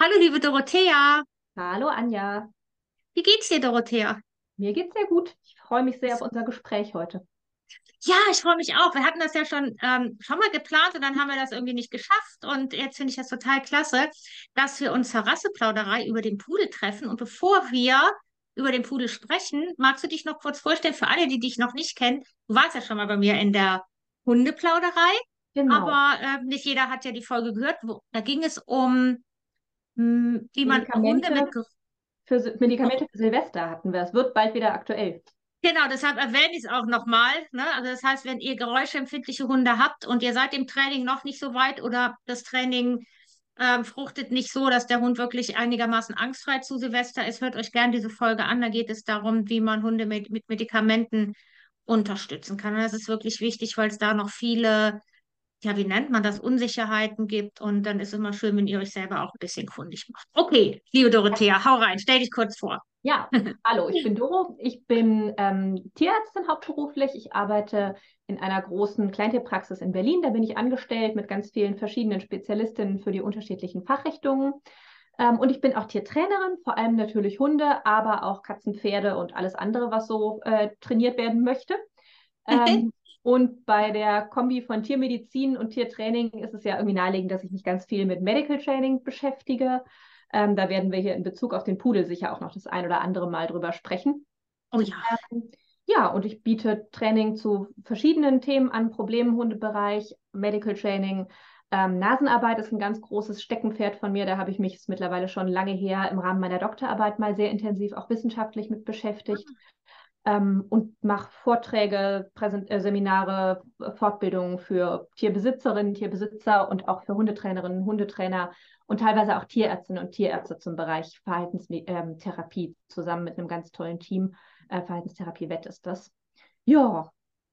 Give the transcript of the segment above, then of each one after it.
Hallo, liebe Dorothea. Hallo Anja, Wie geht's dir, Dorothea? mir geht's sehr gut. Ich freue mich sehr auf unser Gespräch heute. Ja, ich freue mich auch. Wir hatten das ja schon, ähm, schon mal geplant und dann haben wir das irgendwie nicht geschafft. Und jetzt finde ich das total klasse, dass wir uns zur Rasseplauderei über den Pudel treffen. Und bevor wir über den Pudel sprechen, magst du dich noch kurz vorstellen für alle, die dich noch nicht kennen? Du warst ja schon mal bei mir in der Hundeplauderei, Genau. aber äh, nicht jeder hat ja die Folge gehört. Wo, da ging es um, mh, wie man Hunde mit Medikamente für, Medikamente für Silvester hatten wir. Es wird bald wieder aktuell. Genau, deshalb erwähne ich es auch nochmal. Ne? Also das heißt, wenn ihr geräuschempfindliche Hunde habt und ihr seid im Training noch nicht so weit oder das Training ähm, fruchtet nicht so, dass der Hund wirklich einigermaßen angstfrei zu Silvester ist, hört euch gern diese Folge an. Da geht es darum, wie man Hunde mit, mit Medikamenten unterstützen kann. Und das ist wirklich wichtig, weil es da noch viele, ja, wie nennt man das, Unsicherheiten gibt. Und dann ist immer schön, wenn ihr euch selber auch ein bisschen kundig macht. Okay, liebe Dorothea, hau rein, stell dich kurz vor. Ja, hallo, ich bin Doro. Ich bin ähm, Tierärztin hauptberuflich. Ich arbeite in einer großen Kleintierpraxis in Berlin. Da bin ich angestellt mit ganz vielen verschiedenen Spezialistinnen für die unterschiedlichen Fachrichtungen. Ähm, und ich bin auch Tiertrainerin, vor allem natürlich Hunde, aber auch Katzen, Pferde und alles andere, was so äh, trainiert werden möchte. Ähm, und bei der Kombi von Tiermedizin und Tiertraining ist es ja irgendwie naheliegend, dass ich mich ganz viel mit Medical Training beschäftige. Ähm, da werden wir hier in Bezug auf den Pudel sicher auch noch das ein oder andere Mal drüber sprechen. Oh ja. Ähm, ja, und ich biete Training zu verschiedenen Themen an, Problemen Hundebereich, Medical Training. Ähm, Nasenarbeit ist ein ganz großes Steckenpferd von mir. Da habe ich mich mittlerweile schon lange her im Rahmen meiner Doktorarbeit mal sehr intensiv auch wissenschaftlich mit beschäftigt ähm, und mache Vorträge, Präsent äh, Seminare, äh, Fortbildungen für Tierbesitzerinnen, Tierbesitzer und auch für Hundetrainerinnen, Hundetrainer und teilweise auch Tierärztinnen und Tierärzte zum Bereich Verhaltenstherapie zusammen mit einem ganz tollen Team. Äh, Verhaltenstherapie Wett ist das. Ja.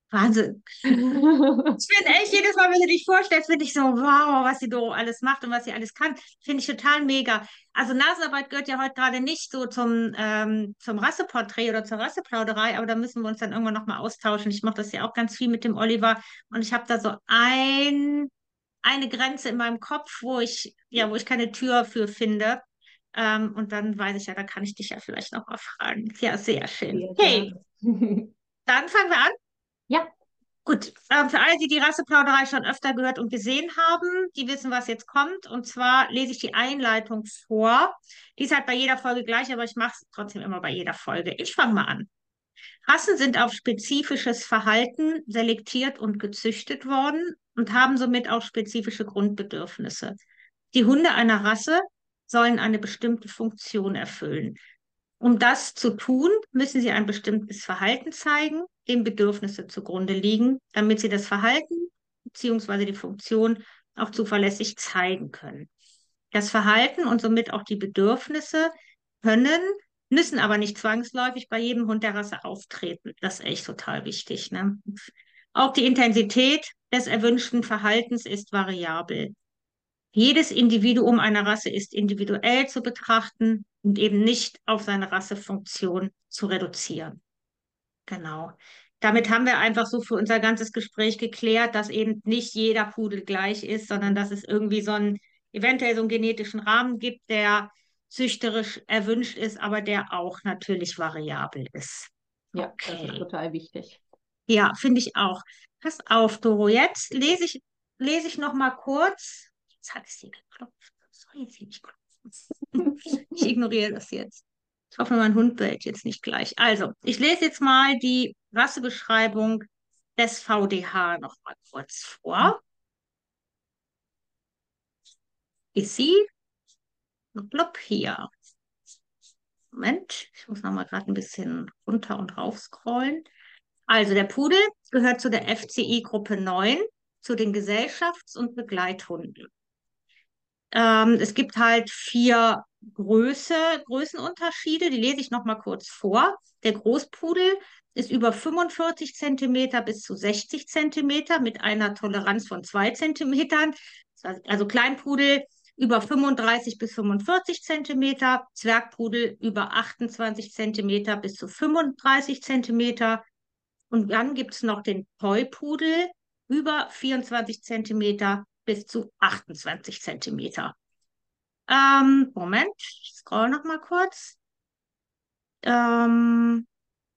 Wahnsinn. Ich finde echt, jedes Mal, wenn du dich vorstellst, finde ich so, wow, was sie do alles macht und was sie alles kann. Finde ich total mega. Also Nasenarbeit gehört ja heute gerade nicht so zum, ähm, zum Rasseporträt oder zur Rasseplauderei, aber da müssen wir uns dann irgendwann nochmal austauschen. Ich mache das ja auch ganz viel mit dem Oliver und ich habe da so ein, eine Grenze in meinem Kopf, wo ich, ja, wo ich keine Tür für finde. Ähm, und dann weiß ich ja, da kann ich dich ja vielleicht noch mal fragen. Ja, sehr schön. Hey, gerne. dann fangen wir an. Ja, Gut, ähm, für alle, die die Rasseplauderei schon öfter gehört und gesehen haben, die wissen, was jetzt kommt. Und zwar lese ich die Einleitung vor. Die ist halt bei jeder Folge gleich, aber ich mache es trotzdem immer bei jeder Folge. Ich fange mal an. Rassen sind auf spezifisches Verhalten selektiert und gezüchtet worden und haben somit auch spezifische Grundbedürfnisse. Die Hunde einer Rasse sollen eine bestimmte Funktion erfüllen. Um das zu tun, müssen sie ein bestimmtes Verhalten zeigen, dem Bedürfnisse zugrunde liegen, damit sie das Verhalten bzw. die Funktion auch zuverlässig zeigen können. Das Verhalten und somit auch die Bedürfnisse können, müssen aber nicht zwangsläufig bei jedem Hund der Rasse auftreten. Das ist echt total wichtig. Ne? Auch die Intensität des erwünschten Verhaltens ist variabel. Jedes Individuum einer Rasse ist individuell zu betrachten und eben nicht auf seine Rassefunktion zu reduzieren. Genau. Damit haben wir einfach so für unser ganzes Gespräch geklärt, dass eben nicht jeder Pudel gleich ist, sondern dass es irgendwie so einen, eventuell so einen genetischen Rahmen gibt, der züchterisch erwünscht ist, aber der auch natürlich variabel ist. ja, das ist total wichtig. Ja, finde ich auch. Pass auf, Doro. Jetzt lese ich, lese ich noch mal kurz. Jetzt hat es hier geklopft. Soll jetzt hier nicht klopfen. Ich ignoriere das jetzt. Ich hoffe, mein Hund bellt jetzt nicht gleich. Also, ich lese jetzt mal die Rassebeschreibung des VDH noch mal kurz vor. Ist sie? Blub hier. Moment, ich muss noch mal gerade ein bisschen runter und rauf scrollen. Also der Pudel gehört zu der FCI-Gruppe 9, zu den Gesellschafts- und Begleithunden. Ähm, es gibt halt vier Größe, Größenunterschiede, die lese ich noch mal kurz vor. Der Großpudel ist über 45 Zentimeter bis zu 60 Zentimeter mit einer Toleranz von 2 Zentimetern. Also Kleinpudel über 35 bis 45 Zentimeter, Zwergpudel über 28 Zentimeter bis zu 35 Zentimeter. Und dann gibt es noch den Toypudel über 24 Zentimeter bis zu 28 Zentimeter. Ähm, Moment, ich scroll noch mal kurz. Ähm,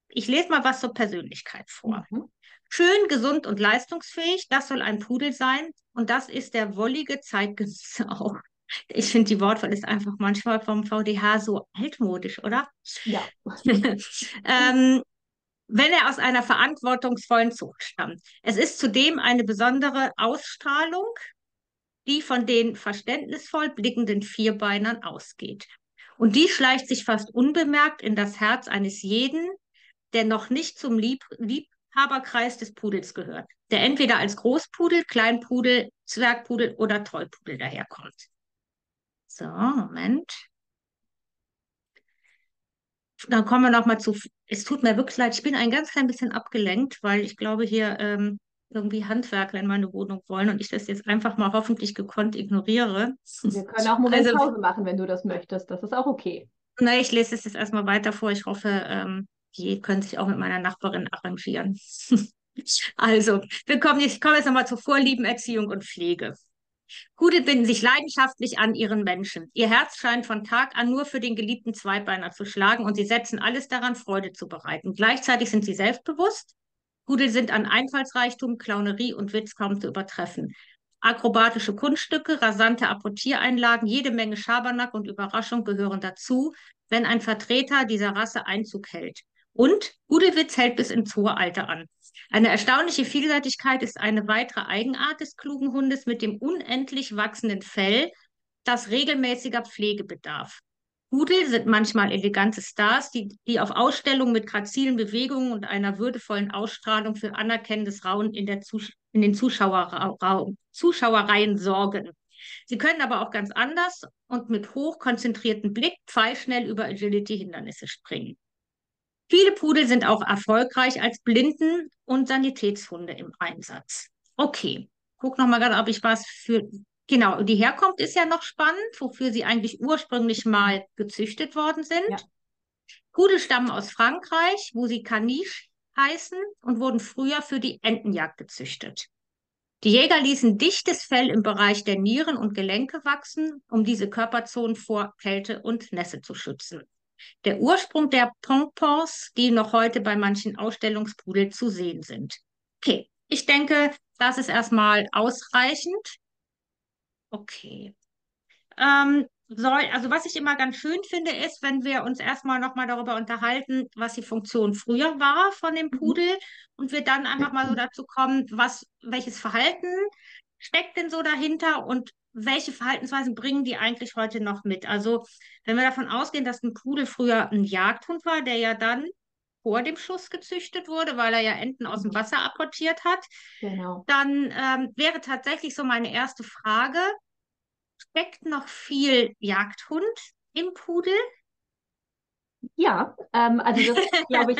ich lese mal was zur Persönlichkeit vor. Mhm. Schön, gesund und leistungsfähig, das soll ein Pudel sein. Und das ist der wollige Zeitgenosse auch. Ich finde, die Wortwahl ist einfach manchmal vom VDH so altmodisch, oder? Ja. ähm, wenn er aus einer verantwortungsvollen Zucht stammt. Es ist zudem eine besondere Ausstrahlung, die von den verständnisvoll blickenden Vierbeinern ausgeht. Und die schleicht sich fast unbemerkt in das Herz eines jeden, der noch nicht zum Lieb Liebhaberkreis des Pudels gehört, der entweder als Großpudel, Kleinpudel, Zwergpudel oder Tollpudel daherkommt. So, Moment. Dann kommen wir noch mal zu. Es tut mir wirklich leid, ich bin ein ganz klein bisschen abgelenkt, weil ich glaube, hier ähm, irgendwie Handwerker in meine Wohnung wollen und ich das jetzt einfach mal hoffentlich gekonnt ignoriere. Wir können auch Moment also, Pause machen, wenn du das möchtest. Das ist auch okay. Na, ich lese es jetzt erstmal weiter vor. Ich hoffe, ähm, die können sich auch mit meiner Nachbarin arrangieren. also, wir kommen, ich komme jetzt nochmal zur Vorlieben, Erziehung und Pflege. Pudel binden sich leidenschaftlich an ihren Menschen. Ihr Herz scheint von Tag an nur für den geliebten Zweibeiner zu schlagen und sie setzen alles daran, Freude zu bereiten. Gleichzeitig sind sie selbstbewusst. Pudel sind an Einfallsreichtum, Clownerie und Witz kaum zu übertreffen. Akrobatische Kunststücke, rasante Apportiereinlagen, jede Menge Schabernack und Überraschung gehören dazu, wenn ein Vertreter dieser Rasse Einzug hält. Und Pudelwitz hält bis ins hohe Alter an. Eine erstaunliche Vielseitigkeit ist eine weitere Eigenart des klugen Hundes mit dem unendlich wachsenden Fell, das regelmäßiger Pflege bedarf. Pudel sind manchmal elegante Stars, die, die auf Ausstellungen mit grazilen Bewegungen und einer würdevollen Ausstrahlung für anerkennendes Rauen in, der Zus in den Zuschauerraum, Zuschauerreihen sorgen. Sie können aber auch ganz anders und mit hochkonzentriertem Blick pfeilschnell über Agility-Hindernisse springen. Viele Pudel sind auch erfolgreich als Blinden- und Sanitätshunde im Einsatz. Okay, guck noch mal gerade, ob ich was für Genau, die Herkunft ist ja noch spannend, wofür sie eigentlich ursprünglich mal gezüchtet worden sind. Ja. Pudel stammen aus Frankreich, wo sie Caniche heißen und wurden früher für die Entenjagd gezüchtet. Die Jäger ließen dichtes Fell im Bereich der Nieren und Gelenke wachsen, um diese Körperzonen vor Kälte und Nässe zu schützen der Ursprung der Pompons, die noch heute bei manchen Ausstellungspudeln zu sehen sind. Okay, ich denke, das ist erstmal ausreichend. Okay. Ähm, soll, also was ich immer ganz schön finde, ist, wenn wir uns erstmal nochmal darüber unterhalten, was die Funktion früher war von dem mhm. Pudel und wir dann einfach mal so dazu kommen, was, welches Verhalten steckt denn so dahinter und welche Verhaltensweisen bringen die eigentlich heute noch mit? Also, wenn wir davon ausgehen, dass ein Pudel früher ein Jagdhund war, der ja dann vor dem Schuss gezüchtet wurde, weil er ja Enten aus dem. Wasser apportiert hat, genau. dann ähm, wäre tatsächlich so meine erste Frage, steckt noch viel Jagdhund im Pudel? Ja, ähm, also das ist, glaube ich,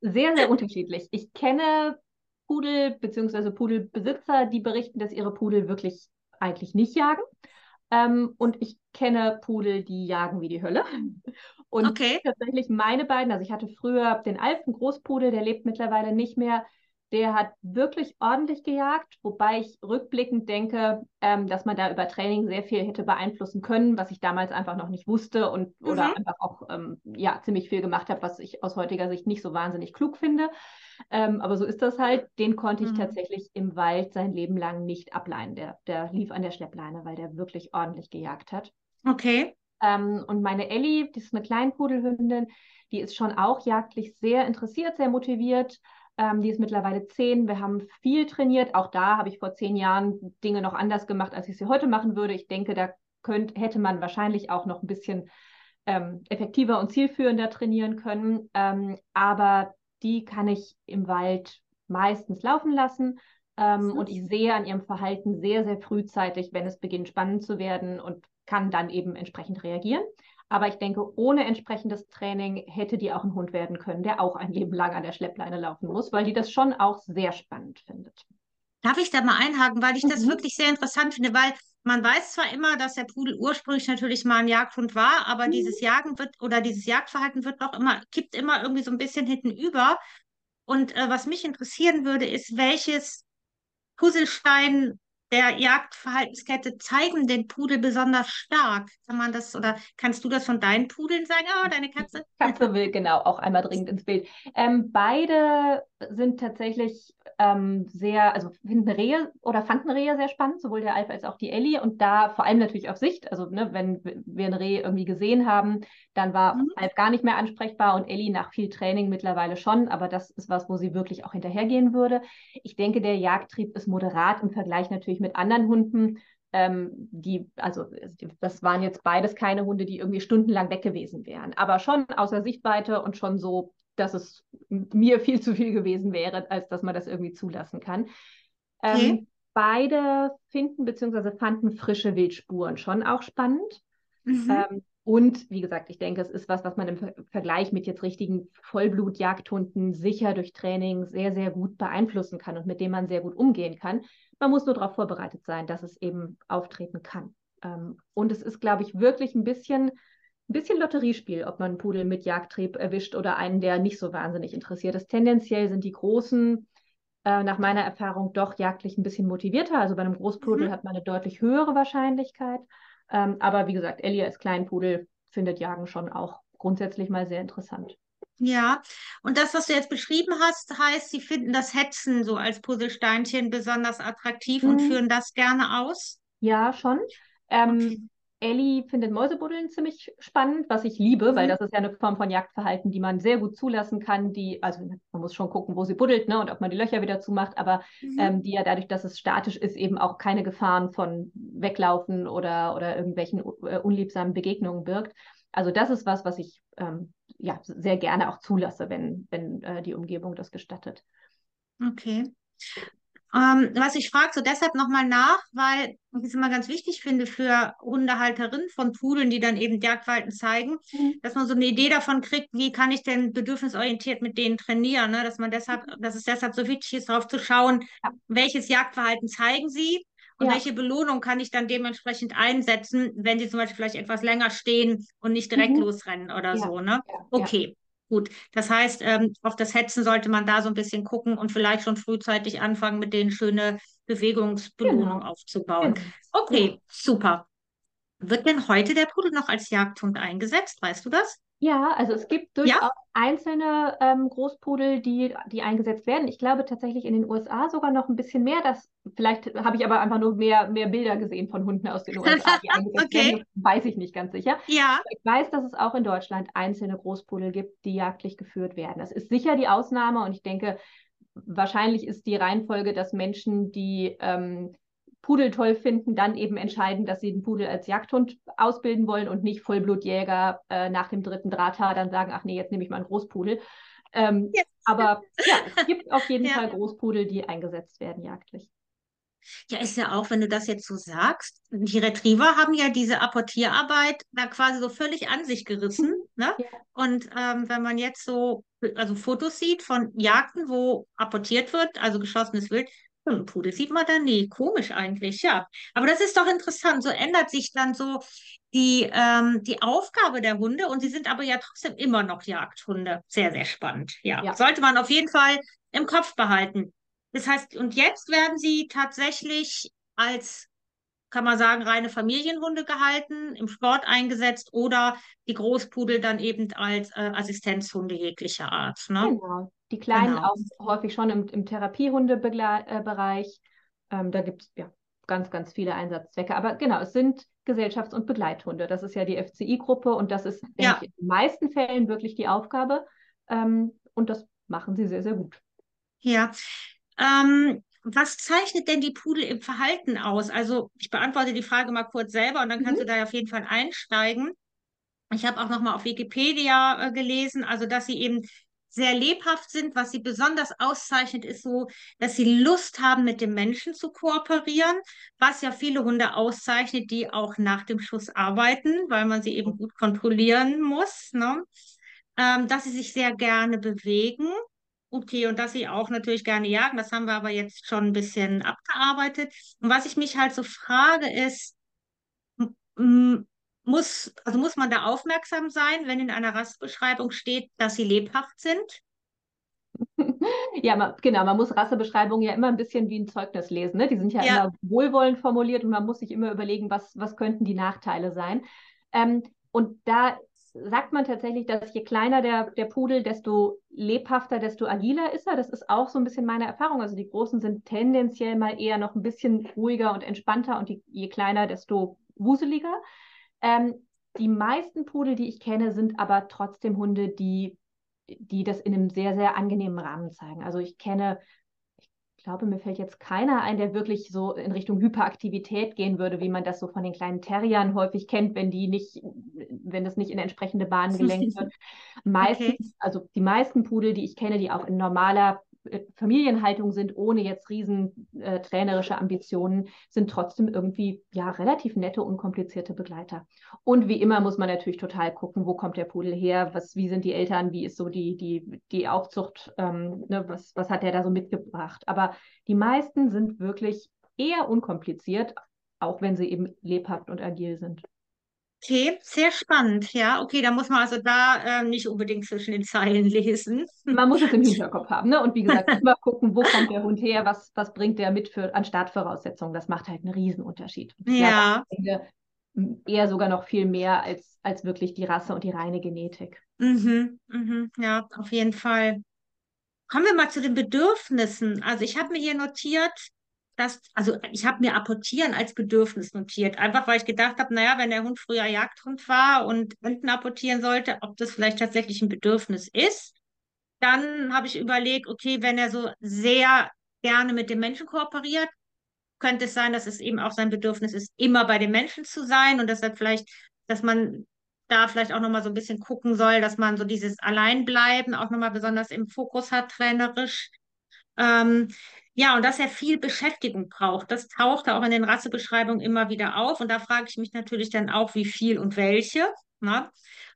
sehr, sehr unterschiedlich. Ich kenne Pudel bzw. Pudelbesitzer, die berichten, dass ihre Pudel wirklich eigentlich nicht jagen. Ähm, und ich kenne Pudel, die jagen wie die Hölle. Und okay. tatsächlich meine beiden, also ich hatte früher den Alpen Großpudel, der lebt mittlerweile nicht mehr. Der hat wirklich ordentlich gejagt, wobei ich rückblickend denke, ähm, dass man da über Training sehr viel hätte beeinflussen können, was ich damals einfach noch nicht wusste und mhm. oder einfach auch ähm, ja ziemlich viel gemacht habe, was ich aus heutiger Sicht nicht so wahnsinnig klug finde. Ähm, aber so ist das halt. Den konnte ich mhm. tatsächlich im Wald sein Leben lang nicht ableihen. Der, der lief an der Schleppleine, weil der wirklich ordentlich gejagt hat. Okay. Ähm, und meine Ellie, die ist eine Kleinpudelhündin, die ist schon auch jagdlich sehr interessiert, sehr motiviert. Ähm, die ist mittlerweile zehn. Wir haben viel trainiert. Auch da habe ich vor zehn Jahren Dinge noch anders gemacht, als ich sie heute machen würde. Ich denke, da könnt, hätte man wahrscheinlich auch noch ein bisschen ähm, effektiver und zielführender trainieren können. Ähm, aber die kann ich im Wald meistens laufen lassen. Ähm, und ich sehe an ihrem Verhalten sehr, sehr frühzeitig, wenn es beginnt spannend zu werden und kann dann eben entsprechend reagieren. Aber ich denke, ohne entsprechendes Training hätte die auch ein Hund werden können, der auch ein Leben lang an der Schleppleine laufen muss, weil die das schon auch sehr spannend findet. Darf ich da mal einhaken, weil ich das mhm. wirklich sehr interessant finde, weil man weiß zwar immer, dass der Pudel ursprünglich natürlich mal ein Jagdhund war, aber mhm. dieses Jagen wird oder dieses Jagdverhalten wird doch immer, kippt immer irgendwie so ein bisschen hinten über. Und äh, was mich interessieren würde, ist, welches Puzzlestein der Jagdverhaltenskette zeigen den Pudel besonders stark? Kann man das oder kannst du das von deinen Pudeln sagen? Oh, deine Katze? Katze will genau auch einmal dringend ins Bild. Ähm, beide sind tatsächlich ähm, sehr, also finden Rehe oder fanden Rehe sehr spannend, sowohl der Alf als auch die Ellie. Und da vor allem natürlich auf Sicht, also ne, wenn wir ein Reh irgendwie gesehen haben, dann war mhm. Alf gar nicht mehr ansprechbar und Ellie nach viel Training mittlerweile schon, aber das ist was, wo sie wirklich auch hinterhergehen würde. Ich denke, der Jagdtrieb ist moderat im Vergleich natürlich mit anderen Hunden. Ähm, die, also das waren jetzt beides keine Hunde, die irgendwie stundenlang weg gewesen wären, aber schon außer Sichtweite und schon so dass es mir viel zu viel gewesen wäre, als dass man das irgendwie zulassen kann. Okay. Ähm, beide finden bzw. fanden frische Wildspuren schon auch spannend. Mhm. Ähm, und wie gesagt, ich denke, es ist was, was man im Ver Vergleich mit jetzt richtigen Vollblut-Jagdhunden sicher durch Training sehr, sehr gut beeinflussen kann und mit dem man sehr gut umgehen kann. Man muss nur darauf vorbereitet sein, dass es eben auftreten kann. Ähm, und es ist, glaube ich, wirklich ein bisschen ein bisschen Lotteriespiel, ob man einen Pudel mit Jagdtrieb erwischt oder einen, der nicht so wahnsinnig interessiert ist. Tendenziell sind die Großen äh, nach meiner Erfahrung doch jagdlich ein bisschen motivierter. Also bei einem Großpudel mhm. hat man eine deutlich höhere Wahrscheinlichkeit. Ähm, aber wie gesagt, Ellie als Kleinpudel findet Jagen schon auch grundsätzlich mal sehr interessant. Ja, und das, was du jetzt beschrieben hast, heißt, sie finden das Hetzen so als Puzzlesteinchen besonders attraktiv mhm. und führen das gerne aus? Ja, schon. Ähm, okay. Ellie findet Mäusebuddeln ziemlich spannend, was ich liebe, mhm. weil das ist ja eine Form von Jagdverhalten, die man sehr gut zulassen kann, die, also man muss schon gucken, wo sie buddelt, ne, und ob man die Löcher wieder zumacht, aber mhm. ähm, die ja dadurch, dass es statisch ist, eben auch keine Gefahren von Weglaufen oder, oder irgendwelchen uh, unliebsamen Begegnungen birgt. Also das ist was, was ich ähm, ja sehr gerne auch zulasse, wenn, wenn äh, die Umgebung das gestattet. Okay. Ähm, was ich frage, so deshalb nochmal nach, weil ich es immer ganz wichtig finde für Hundehalterinnen von Pudeln, die dann eben Jagdverhalten zeigen, mhm. dass man so eine Idee davon kriegt, wie kann ich denn bedürfnisorientiert mit denen trainieren, ne? dass man deshalb, mhm. dass es deshalb so wichtig ist, darauf zu schauen, ja. welches Jagdverhalten zeigen sie und ja. welche Belohnung kann ich dann dementsprechend einsetzen, wenn sie zum Beispiel vielleicht etwas länger stehen und nicht direkt mhm. losrennen oder ja. so, ne? Okay. Gut, das heißt, ähm, auf das Hetzen sollte man da so ein bisschen gucken und vielleicht schon frühzeitig anfangen, mit denen schöne Bewegungsbelohnung genau. aufzubauen. Genau. Okay, super. Wird denn heute der Pudel noch als Jagdhund eingesetzt? Weißt du das? Ja, also es gibt durchaus ja? einzelne ähm, Großpudel, die, die eingesetzt werden. Ich glaube tatsächlich in den USA sogar noch ein bisschen mehr. Das, vielleicht habe ich aber einfach nur mehr, mehr Bilder gesehen von Hunden aus den USA, die eingesetzt okay. werden. Weiß ich nicht ganz sicher. Ja. Ich weiß, dass es auch in Deutschland einzelne Großpudel gibt, die jagdlich geführt werden. Das ist sicher die Ausnahme und ich denke, wahrscheinlich ist die Reihenfolge, dass Menschen, die ähm, Pudel toll finden, dann eben entscheiden, dass sie den Pudel als Jagdhund ausbilden wollen und nicht Vollblutjäger äh, nach dem dritten Drahthaar dann sagen, ach nee, jetzt nehme ich mal einen Großpudel. Ähm, yes. Aber ja, es gibt auf jeden ja. Fall Großpudel, die eingesetzt werden jagdlich. Ja, ist ja auch, wenn du das jetzt so sagst, die Retriever haben ja diese Apportierarbeit da quasi so völlig an sich gerissen. Ne? Ja. Und ähm, wenn man jetzt so also Fotos sieht von Jagden, wo apportiert wird, also geschossenes Wild, ein Pudel sieht man da nie. Komisch eigentlich, ja. Aber das ist doch interessant. So ändert sich dann so die, ähm, die Aufgabe der Hunde und sie sind aber ja trotzdem immer noch Jagdhunde. Sehr, sehr spannend. Ja. ja. Sollte man auf jeden Fall im Kopf behalten. Das heißt, und jetzt werden sie tatsächlich als, kann man sagen, reine Familienhunde gehalten, im Sport eingesetzt oder die Großpudel dann eben als äh, Assistenzhunde jeglicher Art. Ne? Genau. Die Kleinen genau. auch häufig schon im, im Therapiehundebereich. Ähm, da gibt es ja ganz, ganz viele Einsatzzwecke. Aber genau, es sind Gesellschafts- und Begleithunde. Das ist ja die FCI-Gruppe und das ist, ja. ich, in den meisten Fällen wirklich die Aufgabe. Ähm, und das machen sie sehr, sehr gut. Ja. Ähm, was zeichnet denn die Pudel im Verhalten aus? Also ich beantworte die Frage mal kurz selber und dann kannst mhm. du da auf jeden Fall einsteigen. Ich habe auch noch mal auf Wikipedia äh, gelesen, also dass sie eben sehr lebhaft sind. Was sie besonders auszeichnet, ist so, dass sie Lust haben, mit dem Menschen zu kooperieren, was ja viele Hunde auszeichnet, die auch nach dem Schuss arbeiten, weil man sie eben gut kontrollieren muss. Ne? Ähm, dass sie sich sehr gerne bewegen. Okay, und dass sie auch natürlich gerne jagen, das haben wir aber jetzt schon ein bisschen abgearbeitet. Und was ich mich halt so frage, ist, muss, also muss man da aufmerksam sein, wenn in einer Rastbeschreibung steht, dass sie lebhaft sind? ja, man, genau, man muss Rassebeschreibungen ja immer ein bisschen wie ein Zeugnis lesen. Ne? Die sind ja, ja, immer wohlwollend formuliert und man muss sich immer überlegen, was, was könnten die Nachteile sein. Ähm, und da sagt man tatsächlich, dass je kleiner der, der Pudel, desto lebhafter, desto agiler ist er. Das ist auch so ein bisschen meine Erfahrung. Also die Großen sind tendenziell mal eher noch ein bisschen ruhiger und entspannter und die, je kleiner, desto wuseliger. Ähm, die meisten Pudel, die ich kenne, sind aber trotzdem Hunde, die, die das in einem sehr, sehr angenehmen Rahmen zeigen. Also ich kenne glaube, mir fällt jetzt keiner ein, der wirklich so in Richtung Hyperaktivität gehen würde, wie man das so von den kleinen Terriern häufig kennt, wenn die nicht, wenn das nicht in entsprechende Bahnen gelenkt wird. Meistens, okay. also die meisten Pudel, die ich kenne, die auch in normaler Familienhaltung sind, ohne jetzt riesen äh, trainerische Ambitionen, sind trotzdem irgendwie ja relativ nette, unkomplizierte Begleiter. Und wie immer muss man natürlich total gucken, wo kommt der Pudel her, was, wie sind die Eltern, wie ist so die, die, die Aufzucht, ähm, ne, was, was hat der da so mitgebracht. Aber die meisten sind wirklich eher unkompliziert, auch wenn sie eben lebhaft und agil sind. Okay, sehr spannend. Ja, okay, da muss man also da äh, nicht unbedingt zwischen den Zeilen lesen. Man muss es im Hinterkopf haben. Ne? Und wie gesagt, immer gucken, wo kommt der Hund her, was, was bringt der mit für, an Startvoraussetzungen. Das macht halt einen Riesenunterschied. ja. Glaube, eher sogar noch viel mehr als, als wirklich die Rasse und die reine Genetik. Mhm, mhm, ja, auf jeden Fall. Kommen wir mal zu den Bedürfnissen. Also ich habe mir hier notiert, das, also ich habe mir apportieren als Bedürfnis notiert, einfach weil ich gedacht habe, naja, wenn der Hund früher Jagdhund war und Enten apportieren sollte, ob das vielleicht tatsächlich ein Bedürfnis ist. Dann habe ich überlegt, okay, wenn er so sehr gerne mit dem Menschen kooperiert, könnte es sein, dass es eben auch sein Bedürfnis ist, immer bei den Menschen zu sein und deshalb vielleicht, dass man da vielleicht auch nochmal so ein bisschen gucken soll, dass man so dieses Alleinbleiben auch nochmal besonders im Fokus hat, trainerisch. Ähm, ja, und dass er viel Beschäftigung braucht. Das taucht auch in den Rassebeschreibungen immer wieder auf. Und da frage ich mich natürlich dann auch, wie viel und welche. Ne?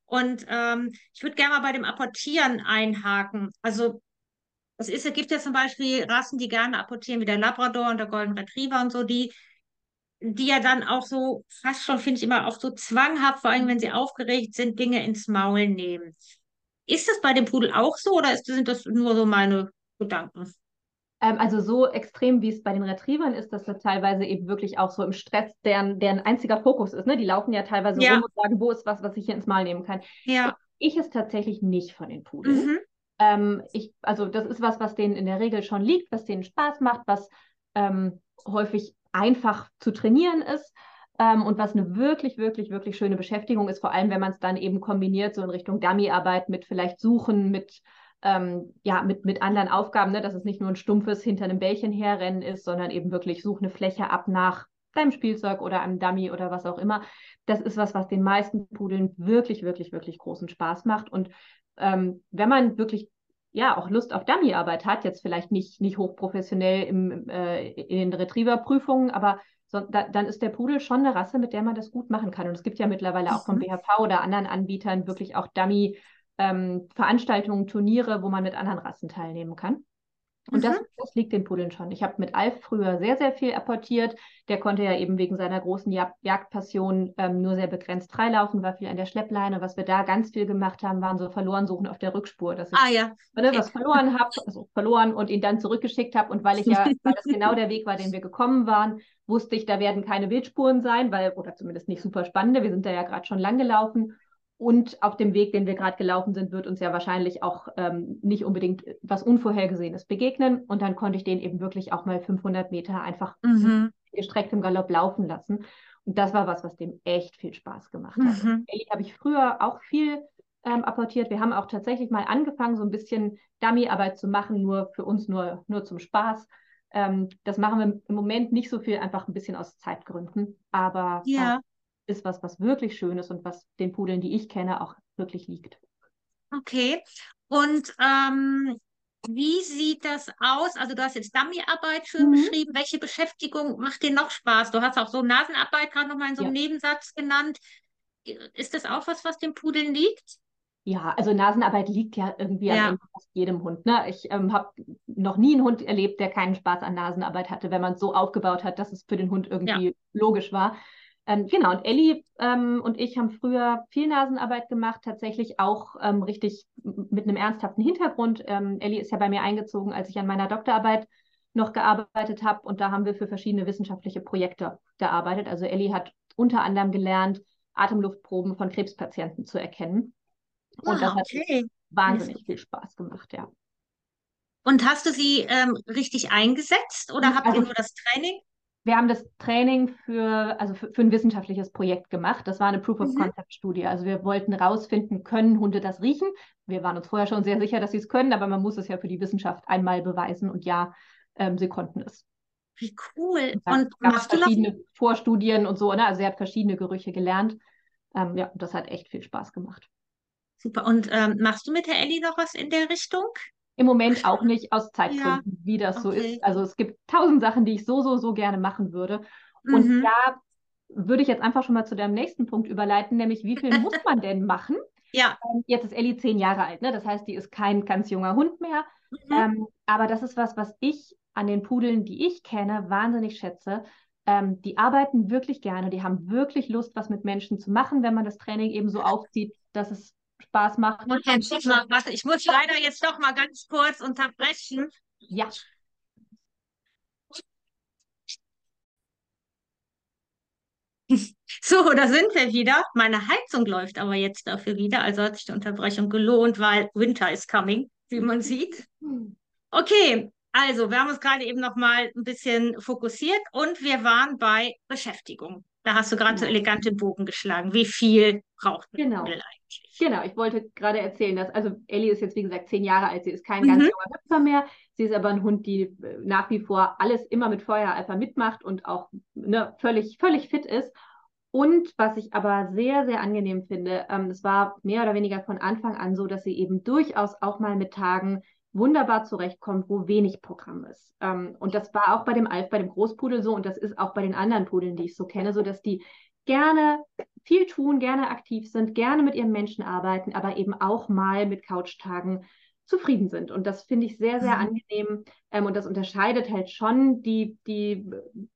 Und ähm, ich würde gerne mal bei dem Apportieren einhaken. Also es ist, es gibt ja zum Beispiel Rassen, die gerne apportieren, wie der Labrador und der Golden Retriever und so, die, die ja dann auch so fast schon, finde ich, immer auch so zwanghaft, vor allem wenn sie aufgeregt sind, Dinge ins Maul nehmen. Ist das bei dem Pudel auch so oder ist, sind das nur so meine Gedanken? Ähm, also so extrem, wie es bei den Retrievern ist, dass das teilweise eben wirklich auch so im Stress deren, deren einziger Fokus ist. Ne? Die laufen ja teilweise ja. rum und sagen, wo ist was, was ich hier ins Mal nehmen kann. Ja. Ich es tatsächlich nicht von den Pudeln. Mhm. Ähm, ich, also das ist was, was denen in der Regel schon liegt, was denen Spaß macht, was ähm, häufig einfach zu trainieren ist ähm, und was eine wirklich, wirklich, wirklich schöne Beschäftigung ist, vor allem wenn man es dann eben kombiniert, so in Richtung Dummyarbeit mit vielleicht Suchen, mit ähm, ja, mit, mit anderen Aufgaben, ne? dass es nicht nur ein stumpfes hinter einem Bällchen herrennen ist, sondern eben wirklich such eine Fläche ab nach deinem Spielzeug oder einem Dummy oder was auch immer. Das ist was, was den meisten Pudeln wirklich, wirklich, wirklich großen Spaß macht. Und ähm, wenn man wirklich ja auch Lust auf Dummyarbeit hat, jetzt vielleicht nicht, nicht hochprofessionell im, äh, in den Retriever-Prüfungen, aber so, da, dann ist der Pudel schon eine Rasse, mit der man das gut machen kann. Und es gibt ja mittlerweile auch vom mhm. BHV oder anderen Anbietern wirklich auch Dummy- ähm, Veranstaltungen, Turniere, wo man mit anderen Rassen teilnehmen kann. Und mhm. das, das, liegt den Pudeln schon. Ich habe mit Alf früher sehr, sehr viel apportiert. Der konnte ja eben wegen seiner großen Jag Jagdpassion ähm, nur sehr begrenzt freilaufen, war viel an der Schleppleine. Was wir da ganz viel gemacht haben, waren so Verlorensuchen auf der Rückspur. Dass ich ah, ja. ne, was verloren habe, also verloren und ihn dann zurückgeschickt habe. Und weil ich ja, weil das genau der Weg war, den wir gekommen waren, wusste ich, da werden keine Wildspuren sein, weil, oder zumindest nicht super spannende. Wir sind da ja gerade schon lang gelaufen. Und auf dem Weg, den wir gerade gelaufen sind, wird uns ja wahrscheinlich auch ähm, nicht unbedingt was Unvorhergesehenes begegnen. Und dann konnte ich den eben wirklich auch mal 500 Meter einfach mhm. gestreckt im Galopp laufen lassen. Und das war was, was dem echt viel Spaß gemacht hat. Mhm. habe ich früher auch viel ähm, apportiert. Wir haben auch tatsächlich mal angefangen, so ein bisschen Dummyarbeit zu machen, nur für uns, nur, nur zum Spaß. Ähm, das machen wir im Moment nicht so viel, einfach ein bisschen aus Zeitgründen. Aber ja. äh, ist was, was wirklich schön ist und was den Pudeln, die ich kenne, auch wirklich liegt. Okay. Und ähm, wie sieht das aus? Also du hast jetzt Dummyarbeit schön mhm. beschrieben. Welche Beschäftigung macht dir noch Spaß? Du hast auch so Nasenarbeit gerade nochmal in so einem ja. Nebensatz genannt. Ist das auch was, was dem Pudeln liegt? Ja, also Nasenarbeit liegt ja irgendwie ja. an fast jedem Hund. Ne? Ich ähm, habe noch nie einen Hund erlebt, der keinen Spaß an Nasenarbeit hatte, wenn man es so aufgebaut hat, dass es für den Hund irgendwie ja. logisch war. Ähm, genau, und Ellie ähm, und ich haben früher viel Nasenarbeit gemacht, tatsächlich auch ähm, richtig mit einem ernsthaften Hintergrund. Ähm, Ellie ist ja bei mir eingezogen, als ich an meiner Doktorarbeit noch gearbeitet habe und da haben wir für verschiedene wissenschaftliche Projekte gearbeitet. Also Ellie hat unter anderem gelernt, Atemluftproben von Krebspatienten zu erkennen. Und ah, das hat okay. wahnsinnig viel Spaß gemacht, ja. Und hast du sie ähm, richtig eingesetzt oder habt also, ihr nur das Training? Wir haben das Training für, also für, für ein wissenschaftliches Projekt gemah. Das war eine Proof-of-Concept-Studie. Also wir wollten herausfinden, können Hunde das riechen? Wir waren uns vorher schon sehr sicher, dass sie es können, aber man muss es ja für die Wissenschaft einmal beweisen. Und ja, ähm, sie konnten es. Wie cool. Und machst du verschiedene noch? Vorstudien und so, ne? Also sie hat verschiedene Gerüche gelernt. Ähm, ja, das hat echt viel Spaß gemacht. Super. Und ähm, machst du mit der Ellie noch was in der Richtung? Im Moment auch nicht aus Zeitgründen, ja. wie das okay. so ist. Also es gibt tausend Sachen, die ich so, so, so gerne machen würde. Und mhm. da würde ich jetzt einfach schon mal zu deinem nächsten Punkt überleiten, nämlich wie viel muss man denn machen? Ja. Ähm, jetzt ist Ellie zehn Jahre alt, ne? Das heißt, die ist kein ganz junger Hund mehr. Mhm. Ähm, aber das ist was, was ich an den Pudeln, die ich kenne, wahnsinnig schätze. Ähm, die arbeiten wirklich gerne, die haben wirklich Lust, was mit Menschen zu machen, wenn man das Training eben so aufzieht, dass es Spaß macht. Und jetzt, warte, ich muss leider jetzt doch mal ganz kurz unterbrechen. Ja. So, da sind wir wieder. Meine Heizung läuft aber jetzt dafür wieder, also hat sich die Unterbrechung gelohnt, weil Winter is coming, wie man sieht. Okay, also wir haben uns gerade eben noch mal ein bisschen fokussiert und wir waren bei Beschäftigung. Da hast du gerade genau. so elegant den Bogen geschlagen. Wie viel braucht genau. Pudel eigentlich? Genau, ich wollte gerade erzählen, dass, also Ellie ist jetzt wie gesagt zehn Jahre alt, sie ist kein mhm. ganz junger Hüpfer mehr. Sie ist aber ein Hund, die äh, nach wie vor alles immer mit Feuereifer mitmacht und auch ne, völlig, völlig fit ist. Und was ich aber sehr, sehr angenehm finde, ähm, es war mehr oder weniger von Anfang an so, dass sie eben durchaus auch mal mit Tagen wunderbar zurechtkommt, wo wenig Programm ist. Ähm, und das war auch bei dem Alf, bei dem Großpudel so und das ist auch bei den anderen Pudeln, die ich so kenne, so dass die gerne viel tun, gerne aktiv sind, gerne mit ihren Menschen arbeiten, aber eben auch mal mit Couchtagen zufrieden sind. Und das finde ich sehr, sehr mhm. angenehm. Ähm, und das unterscheidet halt schon die, die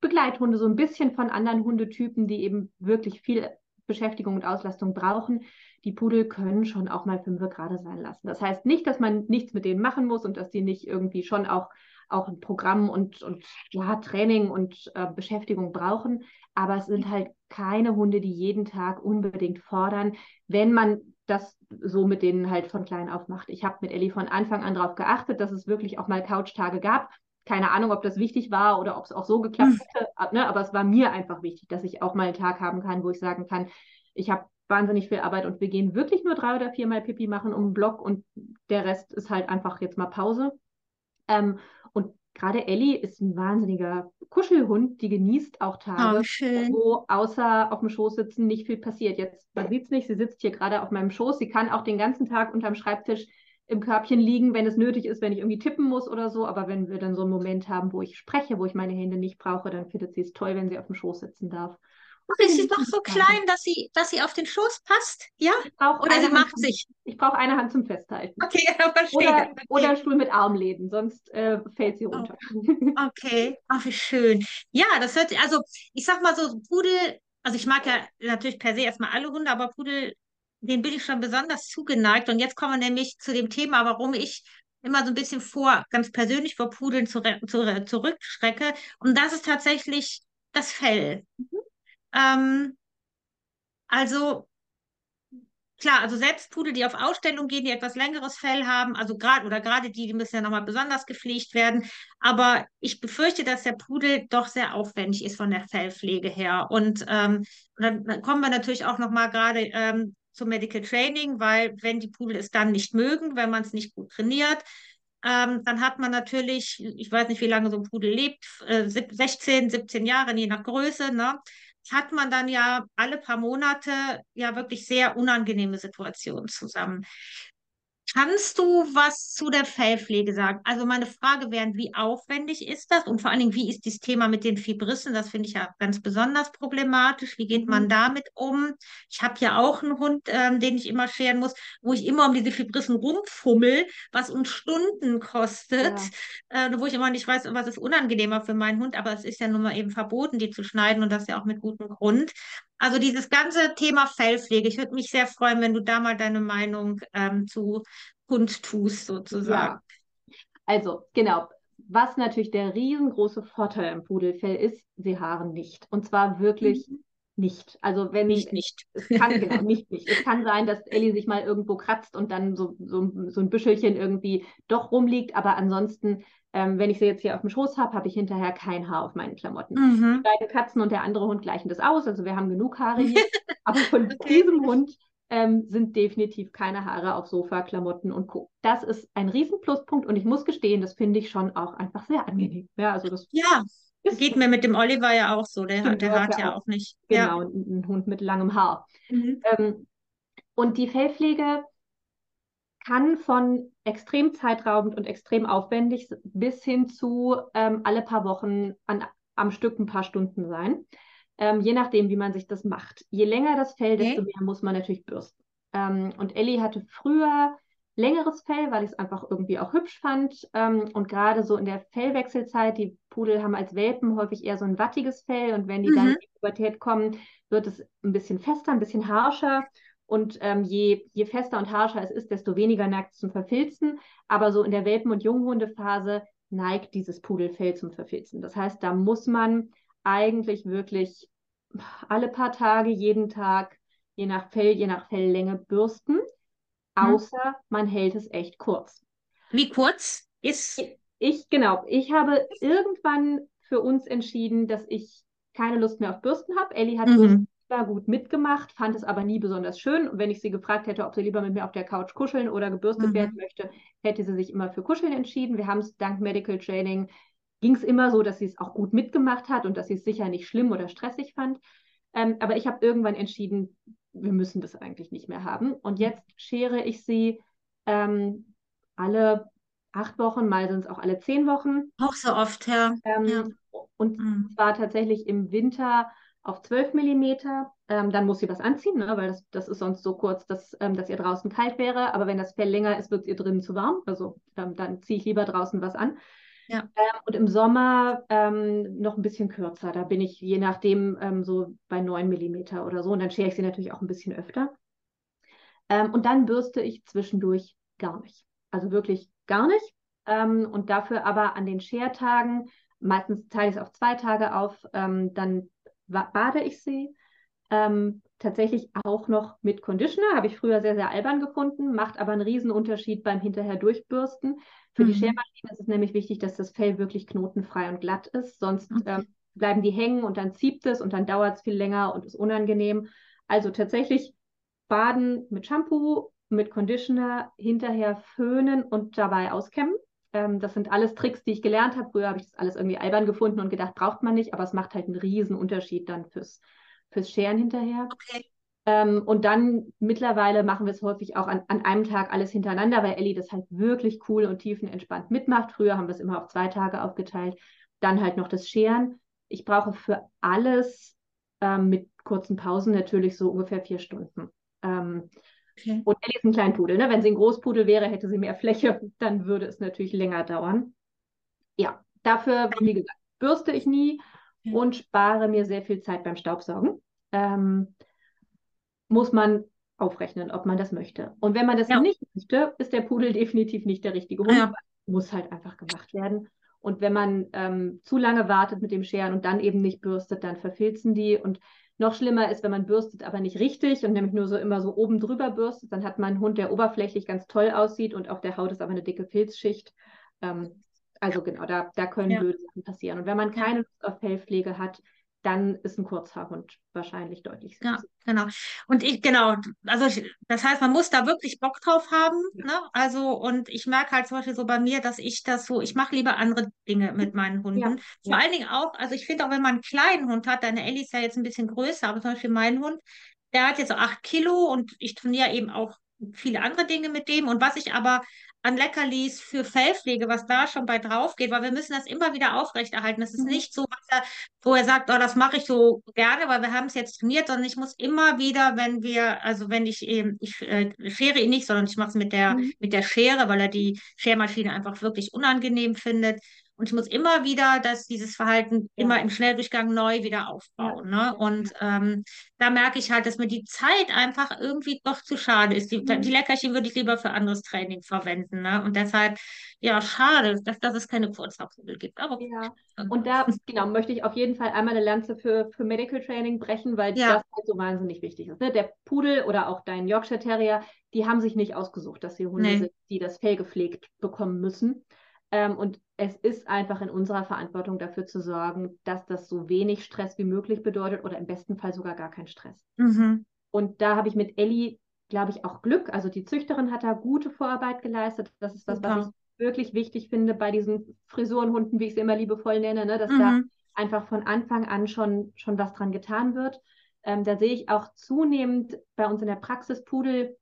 Begleithunde so ein bisschen von anderen Hundetypen, die eben wirklich viel Beschäftigung und Auslastung brauchen die Pudel können schon auch mal fünf gerade sein lassen. Das heißt nicht, dass man nichts mit denen machen muss und dass die nicht irgendwie schon auch, auch ein Programm und, und ja, Training und äh, Beschäftigung brauchen. Aber es sind halt keine Hunde, die jeden Tag unbedingt fordern, wenn man das so mit denen halt von klein auf macht. Ich habe mit Ellie von Anfang an darauf geachtet, dass es wirklich auch mal Couchtage gab. Keine Ahnung, ob das wichtig war oder ob es auch so geklappt hm. hätte, ne? aber es war mir einfach wichtig, dass ich auch mal einen Tag haben kann, wo ich sagen kann, ich habe wahnsinnig viel Arbeit und wir gehen wirklich nur drei oder viermal Pipi machen um den Block und der Rest ist halt einfach jetzt mal Pause. Ähm, und gerade Ellie ist ein wahnsinniger Kuschelhund, die genießt auch Tage, oh, wo außer auf dem Schoß sitzen nicht viel passiert. Jetzt, man sieht es nicht, sie sitzt hier gerade auf meinem Schoß. Sie kann auch den ganzen Tag unterm Schreibtisch im Körbchen liegen, wenn es nötig ist, wenn ich irgendwie tippen muss oder so. Aber wenn wir dann so einen Moment haben, wo ich spreche, wo ich meine Hände nicht brauche, dann findet sie es toll, wenn sie auf dem Schoß sitzen darf. Ach, ist sie doch so klein, dass sie, dass sie auf den Schoß passt? Ja? Oder sie macht sich? Ich brauche eine Hand zum Festhalten. Okay, verstehe. Oder, oder einen Stuhl mit Armläden, sonst äh, fällt sie runter. Oh. Okay, ach, wie schön. Ja, das hört sich, also ich sag mal so, Pudel, also ich mag ja natürlich per se erstmal alle Hunde, aber Pudel, den bin ich schon besonders zugeneigt. Und jetzt kommen wir nämlich zu dem Thema, warum ich immer so ein bisschen vor, ganz persönlich vor Pudeln zu, zu, zurückschrecke. Und das ist tatsächlich das Fell. Mhm. Ähm, also klar, also selbst Pudel, die auf Ausstellung gehen, die etwas längeres Fell haben, also gerade oder gerade die, die müssen ja nochmal besonders gepflegt werden. Aber ich befürchte, dass der Pudel doch sehr aufwendig ist von der Fellpflege her. Und ähm, dann, kommen wir natürlich auch nochmal gerade ähm, zum Medical Training, weil wenn die Pudel es dann nicht mögen, wenn man es nicht gut trainiert, ähm, dann hat man natürlich, ich weiß nicht, wie lange so ein Pudel lebt, äh, 16, 17 Jahre, je nach Größe, ne? hat man dann ja alle paar Monate ja wirklich sehr unangenehme Situationen zusammen. Kannst du was zu der Fellpflege sagen? Also meine Frage wäre, wie aufwendig ist das? Und vor allen Dingen, wie ist dieses Thema mit den Fibrissen? Das finde ich ja ganz besonders problematisch. Wie geht man Mhm. damit um? Ich habe ja auch einen Hund, ähm, den ich immer scheren muss, wo ich immer um diese Fibrissen rumfummel, was uns Stunden kostet, Ja, äh, wo ich immer nicht weiß, was ist unangenehmer für meinen Hund. Aber es ist ja nun mal eben verboten, die zu schneiden und das ja auch mit gutem Grund. Also dieses ganze Thema Fellpflege, ich würde mich sehr freuen, wenn du da mal deine Meinung ähm, zu kundtust, sozusagen. ja. Also, genau. Was natürlich der riesengroße Vorteil im Pudelfell ist, sie haaren nicht. Und zwar wirklich Mhm. nicht. Also wenn Nicht, nicht. es kann, genau, nicht, nicht. Es kann sein, dass Ellie sich mal irgendwo kratzt und dann so, so, so ein Büschelchen irgendwie doch rumliegt, aber ansonsten, ähm, wenn ich sie jetzt hier auf dem Schoß habe, habe ich hinterher kein Haar auf meinen Klamotten. Die Mhm. beiden Katzen und der andere Hund gleichen das aus, also wir haben genug Haare hier. Aber von Okay. diesem Hund ähm, sind definitiv keine Haare auf Sofa, Klamotten und Co. Das ist ein riesen Pluspunkt und ich muss gestehen, das finde ich schon auch einfach sehr angenehm. Ja, also das Ja, geht mir mit dem Oliver ja auch so. Der, Stimmt, der hat ja ja auch- auch nicht. Ja. genau ein, ein Hund mit langem Haar. Mhm. Ähm, und die Fellpflege kann von extrem zeitraubend und extrem aufwendig bis hin zu ähm, alle paar Wochen an, am Stück ein paar Stunden sein. Ähm, je nachdem, wie man sich das macht. Je länger das Fell, Okay. desto mehr muss man natürlich bürsten. Ähm, und Ellie hatte früher längeres Fell, weil ich es einfach irgendwie auch hübsch fand. Ähm, und gerade so in der Fellwechselzeit, die Pudel haben als Welpen häufig eher so ein wattiges Fell. Und wenn die dann Mhm. in die Pubertät kommen, wird es ein bisschen fester, ein bisschen harscher. Und ähm, je, je fester und harscher es ist, desto weniger neigt es zum Verfilzen. Aber so in der Welpen- und Junghundephase neigt dieses Pudelfell zum Verfilzen. Das heißt, da muss man eigentlich wirklich alle paar Tage, jeden Tag, je nach Fell, je nach Felllänge bürsten. Mhm. Außer man hält es echt kurz. Wie kurz ist. Ich, genau, ich habe irgendwann für uns entschieden, dass ich keine Lust mehr auf Bürsten habe. Ellie hat Mhm. Zwar gut mitgemacht, fand es aber nie besonders schön. Und wenn ich sie gefragt hätte, ob sie lieber mit mir auf der Couch kuscheln oder gebürstet Mhm. werden möchte, hätte sie sich immer für Kuscheln entschieden. Wir haben es dank Medical Training, ging es immer so, dass sie es auch gut mitgemacht hat und dass sie es sicher nicht schlimm oder stressig fand. Ähm, aber ich habe irgendwann entschieden, wir müssen das eigentlich nicht mehr haben. Und jetzt schere ich sie ähm, alle acht Wochen, mal sind es auch alle zehn Wochen. Auch so oft, ja. Ähm, Ja. Und Mhm. zwar tatsächlich im Winter auf 12 Millimeter. Ähm, dann muss sie was anziehen, ne, weil das, das ist sonst so kurz, dass, ähm, dass ihr draußen kalt wäre. Aber wenn das Fell länger ist, wird es ihr drinnen zu warm. Also ähm, dann ziehe ich lieber draußen was an. Ja. Ähm, und im Sommer ähm, noch ein bisschen kürzer. Da bin ich je nachdem ähm, so bei 9 Millimeter oder so. Und dann schere ich sie natürlich auch ein bisschen öfter. Ähm, und dann bürste ich zwischendurch gar nicht. Also wirklich gar nicht. Ähm, und dafür aber an den Schertagen, meistens teile ich es auf zwei Tage auf, ähm, dann bade ich sie. Ähm, tatsächlich auch noch mit Conditioner, habe ich früher sehr, sehr albern gefunden, macht aber einen riesen Unterschied beim hinterher durchbürsten. Für die Mhm. Schermaschine ist es nämlich wichtig, dass das Fell wirklich knotenfrei und glatt ist, sonst Okay. ähm, bleiben die hängen und dann zieht es und dann dauert es viel länger und ist unangenehm. Also tatsächlich baden mit Shampoo, mit Conditioner, hinterher föhnen und dabei auskämmen. Ähm, das sind alles Tricks, die ich gelernt habe. Früher habe ich das alles irgendwie albern gefunden und gedacht, braucht man nicht, aber es macht halt einen riesen Unterschied dann fürs, fürs Scheren hinterher. Okay. Ähm, und dann mittlerweile machen wir es häufig auch an, an einem Tag alles hintereinander, weil Ellie das halt wirklich cool und tiefenentspannt mitmacht. Früher haben wir es immer auf zwei Tage aufgeteilt. Dann halt noch das Scheren. Ich brauche für alles ähm, mit kurzen Pausen natürlich so ungefähr vier Stunden. Ähm, Okay. und Ellie ist ein Kleinpudel. Ne? Wenn sie ein Großpudel wäre, hätte sie mehr Fläche. Dann würde es natürlich länger dauern. Ja, dafür, wie gesagt, bürste ich nie Ja. und spare mir sehr viel Zeit beim Staubsaugen. Ähm, muss man aufrechnen, ob man das möchte. Und wenn man das Ja. nicht möchte, ist der Pudel definitiv nicht der richtige Hund. Ja. Muss halt einfach gemacht werden. Und wenn man ähm, zu lange wartet mit dem Scheren und dann eben nicht bürstet, dann verfilzen die. Und noch schlimmer ist, wenn man bürstet, aber nicht richtig und nämlich nur so immer so oben drüber bürstet, dann hat man einen Hund, der oberflächlich ganz toll aussieht und auf der Haut ist aber eine dicke Filzschicht. Ähm, also genau, da, da können Ja. blöde Sachen passieren. Und wenn man keine Lust auf Fellpflege hat, dann ist ein Kurzhaarhund wahrscheinlich deutlich Ja, genau. Und ich, genau, also ich, das heißt, man muss da wirklich Bock drauf haben, Ja. ne? Also, und ich merke halt zum Beispiel so bei mir, dass ich das so, ich mache lieber andere Dinge mit meinen Hunden. Ja, Vor ja. allen Dingen auch, also ich finde auch, wenn man einen kleinen Hund hat, deine Ellie ist ja jetzt ein bisschen größer, aber zum Beispiel mein Hund, der hat jetzt so acht Kilo und ich trainiere eben auch viele andere Dinge mit dem. Und was ich aber an Leckerlis für Fellpflege, was da schon bei drauf geht, weil wir müssen das immer wieder aufrechterhalten. Das ist mhm. nicht so, er, wo er sagt, oh, das mache ich so gerne, weil wir haben es jetzt trainiert, sondern ich muss immer wieder, wenn wir, also wenn ich eben, ich äh, schere ihn nicht, sondern ich mache es mit der, mhm. mit der Schere, weil er die Schermaschine einfach wirklich unangenehm findet. Und ich muss immer wieder dass dieses Verhalten ja. immer im Schnelldurchgang neu wieder aufbauen. Ja. Ne? Und ähm, da merke ich halt, dass mir die Zeit einfach irgendwie doch zu schade ist. Die, mhm. die Leckerchen würde ich lieber für anderes Training verwenden. Ne? Und deshalb, ja, schade, dass, dass es keine Kurzhaarpudel gibt. Aber ja. Und da, genau, möchte ich auf jeden Fall einmal eine Lanze für, für Medical Training brechen, weil das halt so wahnsinnig wichtig ist. Ne? Der Pudel oder auch dein Yorkshire Terrier, die haben sich nicht ausgesucht, dass sie Hunde nee. sind, die das Fell gepflegt bekommen müssen. Ähm, und es ist einfach in unserer Verantwortung dafür zu sorgen, dass das so wenig Stress wie möglich bedeutet oder im besten Fall sogar gar kein Stress. Mhm. Und da habe ich mit Ellie, glaube ich, auch Glück. Also die Züchterin hat da gute Vorarbeit geleistet. Das ist was, Super. was ich wirklich wichtig finde bei diesen Frisurenhunden, wie ich sie immer liebevoll nenne, ne? dass mhm. da einfach von Anfang an schon, schon was dran getan wird. Ähm, da sehe ich auch zunehmend bei uns in der Praxis Pudel,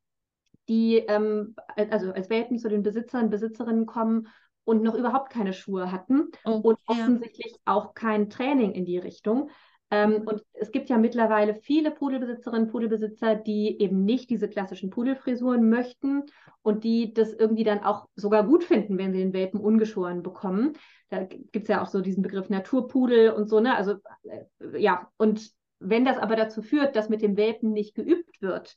die ähm, also als Welpen zu den Besitzern, Besitzerinnen kommen und noch überhaupt keine Schuhe hatten oh, und offensichtlich auch kein Training in die Richtung. Ähm, und es gibt ja mittlerweile viele Pudelbesitzerinnen, Pudelbesitzer, die eben nicht diese klassischen Pudelfrisuren möchten und die das irgendwie dann auch sogar gut finden, wenn sie den Welpen ungeschoren bekommen. Da gibt es ja auch so diesen Begriff Naturpudel und so, ne? Also äh, ja, und wenn das aber dazu führt, dass mit dem Welpen nicht geübt wird,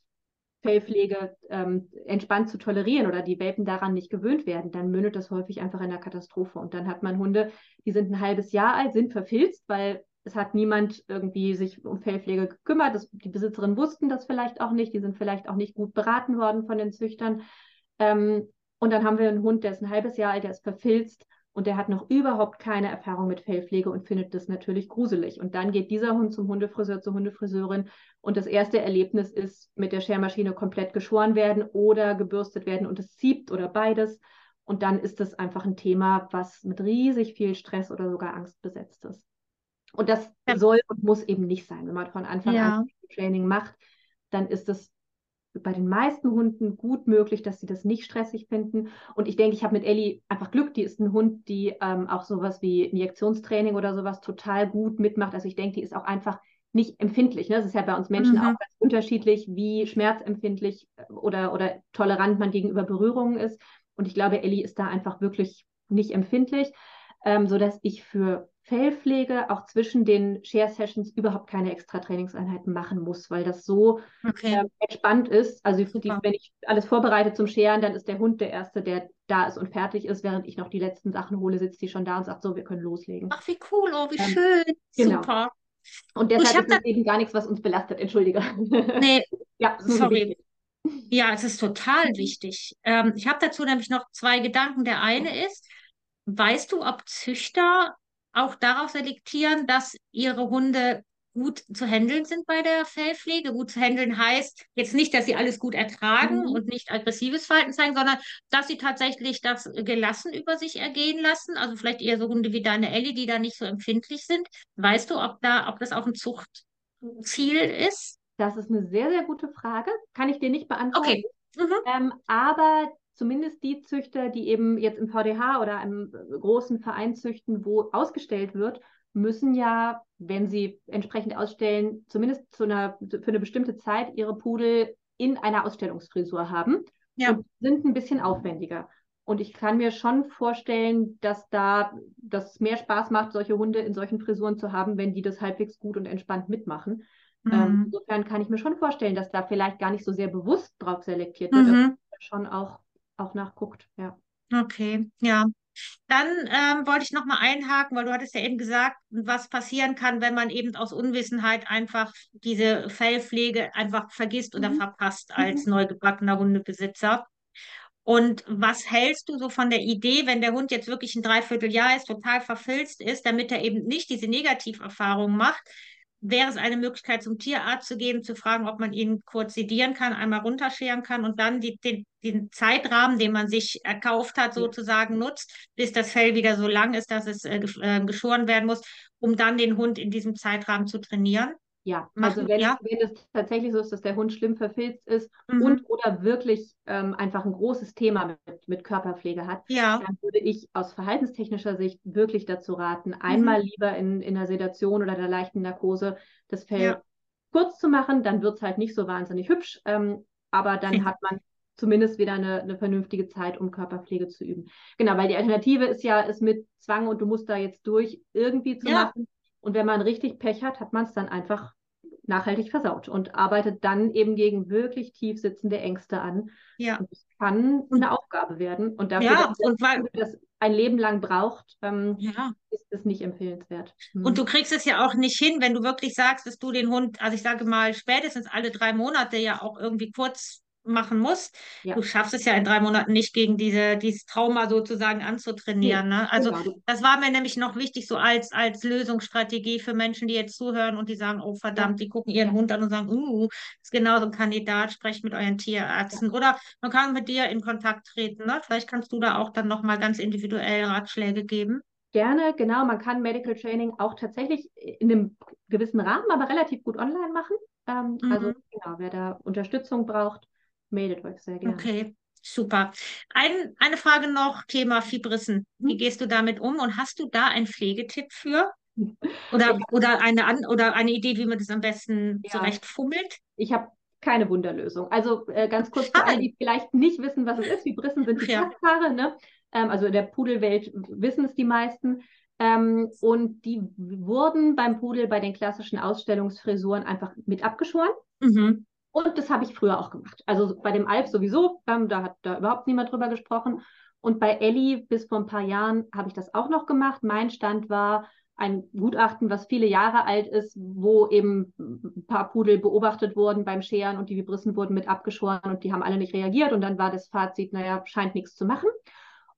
Fellpflege ähm, entspannt zu tolerieren oder die Welpen daran nicht gewöhnt werden, dann mündet das häufig einfach in der Katastrophe. Und dann hat man Hunde, die sind ein halbes Jahr alt, sind verfilzt, weil es hat niemand irgendwie sich um Fellpflege gekümmert. Das, die Besitzerinnen wussten das vielleicht auch nicht. Die sind vielleicht auch nicht gut beraten worden von den Züchtern. Ähm, und dann haben wir einen Hund, der ist ein halbes Jahr alt, der ist verfilzt und der hat noch überhaupt keine Erfahrung mit Fellpflege und findet das natürlich gruselig. Und dann geht dieser Hund zum Hundefriseur, zur Hundefriseurin und das erste Erlebnis ist mit der Schermaschine komplett geschoren werden oder gebürstet werden und es zieht oder beides. Und dann ist das einfach ein Thema, was mit riesig viel Stress oder sogar Angst besetzt ist. Und das ja. soll und muss eben nicht sein. Wenn man von Anfang ja. an Training macht, dann ist es bei den meisten Hunden gut möglich, dass sie das nicht stressig finden. Und ich denke, ich habe mit Ellie einfach Glück. Die ist ein Hund, die ähm, auch sowas wie Injektionstraining oder sowas total gut mitmacht. Also ich denke, die ist auch einfach nicht empfindlich. Ne? Das ist ja bei uns Menschen mhm. auch ganz unterschiedlich, wie schmerzempfindlich äh, oder, oder tolerant man gegenüber Berührungen ist. Und ich glaube, Ellie ist da einfach wirklich nicht empfindlich, ähm, sodass ich für Fellpflege auch zwischen den Share-Sessions überhaupt keine extra Trainingseinheiten machen muss, weil das so okay. äh, entspannt ist. Also die, wenn ich alles vorbereite zum Scheren, dann ist der Hund der Erste, der da ist und fertig ist. Während ich noch die letzten Sachen hole, sitzt die schon da und sagt, so, wir können loslegen. Ach, wie cool, oh, wie ähm, schön. Genau. Super. Und deshalb ist das eben gar nichts, was uns belastet. Entschuldige. Nee, ja, sorry. Ja, es ist total wichtig. Ähm, ich habe dazu nämlich noch zwei Gedanken. Der eine ist, weißt du, ob Züchter auch darauf selektieren, dass ihre Hunde gut zu handeln sind bei der Fellpflege. Gut zu handeln heißt jetzt nicht, dass sie alles gut ertragen mhm. und nicht aggressives Verhalten zeigen, sondern dass sie tatsächlich das gelassen über sich ergehen lassen. Also vielleicht eher so Hunde wie deine Ellie, die da nicht so empfindlich sind. Weißt du, ob da, ob das auch ein Zuchtziel ist? Das ist eine sehr, sehr gute Frage. Kann ich dir nicht beantworten. Okay. Mhm. Ähm, aber zumindest die Züchter, die eben jetzt im VDH oder einem großen Verein züchten, wo ausgestellt wird, müssen ja, wenn sie entsprechend ausstellen, zumindest zu einer, für eine bestimmte Zeit ihre Pudel in einer Ausstellungsfrisur haben ja. und sind ein bisschen aufwendiger. Und ich kann mir schon vorstellen, dass da das mehr Spaß macht, solche Hunde in solchen Frisuren zu haben, wenn die das halbwegs gut und entspannt mitmachen. Ähm, mhm. Ähm, insofern kann ich mir schon vorstellen, dass da vielleicht gar nicht so sehr bewusst drauf selektiert wird, mhm. schon auch auch nachguckt, ja. Okay, ja. Dann ähm, wollte ich noch mal einhaken, weil du hattest ja eben gesagt, was passieren kann, wenn man eben aus Unwissenheit einfach diese Fellpflege einfach vergisst oder mhm. verpasst als mhm. neugebackener Hundebesitzer. Und was hältst du so von der Idee, wenn der Hund jetzt wirklich ein Dreivierteljahr ist, total verfilzt ist, damit er eben nicht diese Negativerfahrung macht, wäre es eine Möglichkeit, zum Tierarzt zu gehen, zu fragen, ob man ihn kurz sedieren kann, einmal runterscheren kann und dann die, den, den Zeitrahmen, den man sich erkauft hat, sozusagen nutzt, bis das Fell wieder so lang ist, dass es äh, äh, geschoren werden muss, um dann den Hund in diesem Zeitrahmen zu trainieren? Ja, Machen, also wenn, ja? wenn es tatsächlich so ist, dass der Hund schlimm verfilzt ist Mhm. und oder wirklich ähm, einfach ein großes Thema mit, mit Körperpflege hat, Ja, dann würde ich aus verhaltenstechnischer Sicht wirklich dazu raten, einmal lieber in, in der Sedation oder der leichten Narkose das Fell Ja. kurz zu machen, dann wird es halt nicht so wahnsinnig hübsch, ähm, aber dann Okay. hat man zumindest wieder eine, eine vernünftige Zeit, um Körperpflege zu üben. Genau, weil die Alternative ist ja, es mit Zwang und du musst da jetzt durch irgendwie zu machen. Und wenn man richtig Pech hat, hat man es dann einfach nachhaltig versaut und arbeitet dann eben gegen wirklich tief sitzende Ängste an. ja. Und das kann eine Aufgabe werden. Und dafür, Ja, dass und weil, das ein Leben lang braucht, ähm, ja. ist es nicht empfehlenswert. Hm. Und du kriegst es ja auch nicht hin, wenn du wirklich sagst, dass du den Hund, also ich sage mal, spätestens alle drei Monate ja auch irgendwie kurz machen musst. Ja. Du schaffst es ja in drei Monaten nicht, gegen diese, dieses Trauma sozusagen anzutrainieren. Ne? Also genau, das war mir nämlich noch wichtig, so als, als Lösungsstrategie für Menschen, die jetzt zuhören und die sagen, oh verdammt, die gucken ihren Ja. Hund an und sagen, uh, ist genau so ein Kandidat, sprecht mit euren Tierärzten. Oder man kann mit dir in Kontakt treten. Ne? Vielleicht kannst du da auch dann nochmal ganz individuell Ratschläge geben. Gerne, genau. Man kann Medical Training auch tatsächlich in einem gewissen Rahmen, aber relativ gut online machen. Ähm, Mhm. Also genau, wer da Unterstützung braucht, meldet euch sehr gerne. Okay, super. Ein, eine Frage noch, Thema Fibrissen. Wie Hm. gehst du damit um und hast du da einen Pflegetipp für? Oder, oder, eine, an, oder eine Idee, wie man das am besten Ja. zurechtfummelt? Ich habe keine Wunderlösung. Also äh, ganz kurz für alle, die vielleicht nicht wissen, was es ist. Vibrissen sind die Ja. Ne? Ähm, also in der Pudelwelt wissen es die meisten. Ähm, und die wurden beim Pudel bei den klassischen Ausstellungsfrisuren einfach mit abgeschoren. Mhm. Und das habe ich früher auch gemacht. Also bei dem Alf sowieso, ähm, da hat da überhaupt niemand drüber gesprochen. Und bei Ellie bis vor ein paar Jahren habe ich das auch noch gemacht. Mein Stand war ein Gutachten, was viele Jahre alt ist, wo eben ein paar Pudel beobachtet wurden beim Scheren und die Vibrissen wurden mit abgeschoren und die haben alle nicht reagiert. Und dann war das Fazit, naja, scheint nichts zu machen.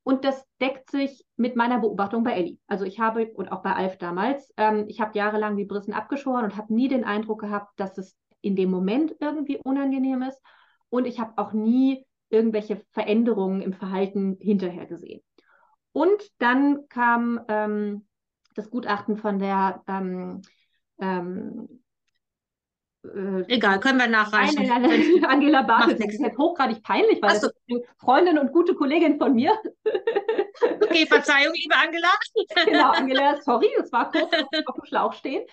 Und das deckt sich mit meiner Beobachtung bei Ellie. Also ich habe, und auch bei Alf damals, ähm, ich habe jahrelang Vibrissen abgeschoren und habe nie den Eindruck gehabt, dass es in dem Moment irgendwie unangenehm ist. Und ich habe auch nie irgendwelche Veränderungen im Verhalten hinterher gesehen. Und dann kam ähm, das Gutachten von der ähm, ähm, äh, Egal, können wir nachreichen. Nein, nein, nein, Angela Bartels. Macht Das ist jetzt hochgradig peinlich, weil so. ist eine Freundin und gute Kollegin von mir. Okay, Verzeihung, liebe Angela. genau, Angela, sorry, das war kurz auf, auf dem Schlauch stehen.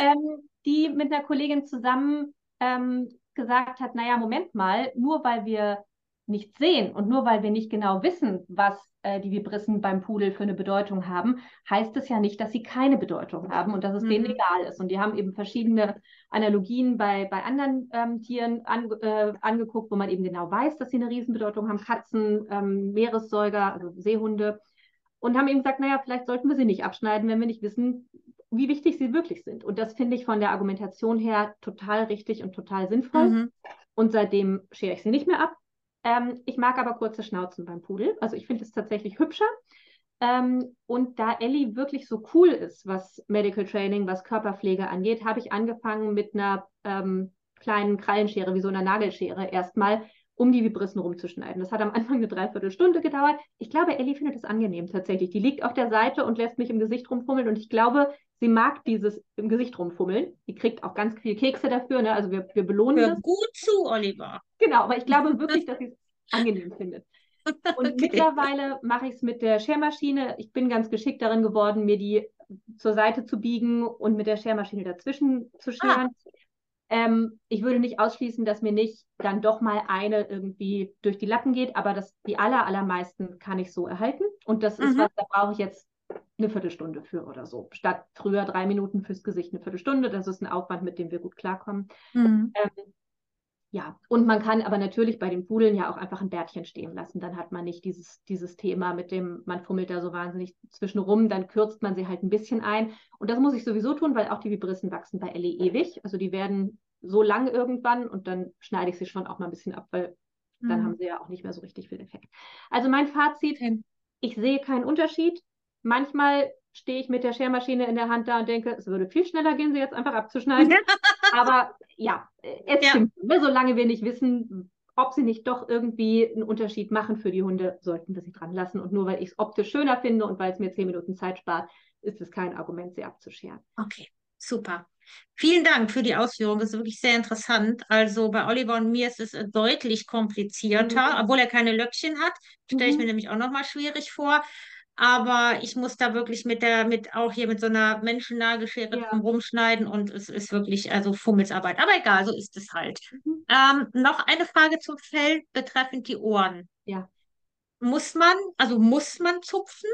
Ähm, die mit einer Kollegin zusammen ähm, gesagt hat, naja, Moment mal, nur weil wir nicht sehen und nur weil wir nicht genau wissen, was äh, die Vibrissen beim Pudel für eine Bedeutung haben, heißt es ja nicht, dass sie keine Bedeutung haben und dass es denen Mhm. egal ist. Und die haben eben verschiedene Analogien bei, bei anderen ähm, Tieren an, äh, angeguckt, wo man eben genau weiß, dass sie eine Riesenbedeutung haben. Katzen, ähm, Meeressäuger, also Seehunde. Und haben eben gesagt, naja, vielleicht sollten wir sie nicht abschneiden, wenn wir nicht wissen, wie wichtig sie wirklich sind. Und das finde ich von der Argumentation her total richtig und total sinnvoll. Mhm. Und seitdem schere ich sie nicht mehr ab. Ähm, ich mag aber kurze Schnauzen beim Pudel. Also ich finde es tatsächlich hübscher. Ähm, und da Ellie wirklich so cool ist, was Medical Training, was Körperpflege angeht, habe ich angefangen mit einer ähm, kleinen Krallenschere, wie so einer Nagelschere, erstmal um die Vibrissen rumzuschneiden. Das hat am Anfang eine Dreiviertelstunde gedauert. Ich glaube, Ellie findet es angenehm tatsächlich. Die liegt auf der Seite und lässt mich im Gesicht rumfummeln und ich glaube, sie mag dieses im Gesicht rumfummeln. Die kriegt auch ganz viel Kekse dafür, ne? also wir, wir belohnen Hör das. gut zu, Oliver. Genau, aber ich glaube wirklich, dass sie es angenehm findet. Und Okay. mittlerweile mache ich es mit der Schermaschine. Ich bin ganz geschickt darin geworden, mir die zur Seite zu biegen und mit der Schermaschine dazwischen zu scheren. Ähm, ich würde nicht ausschließen, dass mir nicht dann doch mal eine irgendwie durch die Lappen geht, aber das, die aller, allermeisten kann ich so erhalten. Und das ist Mhm. was, da brauche ich jetzt eine Viertelstunde für oder so. Statt früher drei Minuten fürs Gesicht eine Viertelstunde. Das ist ein Aufwand, mit dem wir gut klarkommen. Mhm. Ähm, ja, und man kann aber natürlich bei den Pudeln ja auch einfach ein Bärtchen stehen lassen. Dann hat man nicht dieses, dieses Thema mit dem, man fummelt da so wahnsinnig zwischenrum, dann kürzt man sie halt ein bisschen ein. Und das muss ich sowieso tun, weil auch die Vibrissen wachsen bei Ellie ewig. Also die werden so lang irgendwann und dann schneide ich sie schon auch mal ein bisschen ab, weil dann Mhm. haben sie ja auch nicht mehr so richtig viel Effekt. Also mein Fazit, ich sehe keinen Unterschied. Manchmal stehe ich mit der Schermaschine in der Hand da und denke, es würde viel schneller gehen, sie jetzt einfach abzuschneiden. Aber ja, es Ja. stimmt. Ne? Solange wir nicht wissen, ob sie nicht doch irgendwie einen Unterschied machen für die Hunde, sollten wir sie dran lassen. Und nur weil ich es optisch schöner finde und weil es mir zehn Minuten Zeit spart, ist es kein Argument, sie abzuscheren. Okay, super. Vielen Dank für die Ausführung. Das ist wirklich sehr interessant. Also bei Oliver und mir ist es äh, deutlich komplizierter, Mhm. obwohl er keine Löckchen hat. Stelle ich mir Mhm. nämlich auch nochmal schwierig vor. Aber ich muss da wirklich mit der, mit auch hier mit so einer Menschennagelschere drum Ja. rumschneiden und es ist wirklich, also Fummelsarbeit. Aber egal, so ist es halt. Mhm. Ähm, noch eine Frage zum Fell betreffend die Ohren. Ja. Muss man, also muss man zupfen?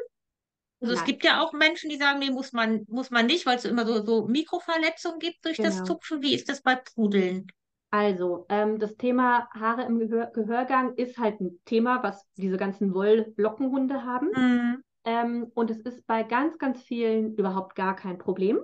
Also es Nein, gibt ja auch Menschen, die sagen, nee, muss man, muss man nicht, weil es immer so, so Mikroverletzungen gibt durch das genau. Zupfen. Wie ist das bei Pudeln? Also, ähm, das Thema Haare im Gehör Gehörgang ist halt ein Thema, was diese ganzen Woll-Lockenhunde haben. Mhm. Ähm, und es ist bei ganz, ganz vielen überhaupt gar kein Problem.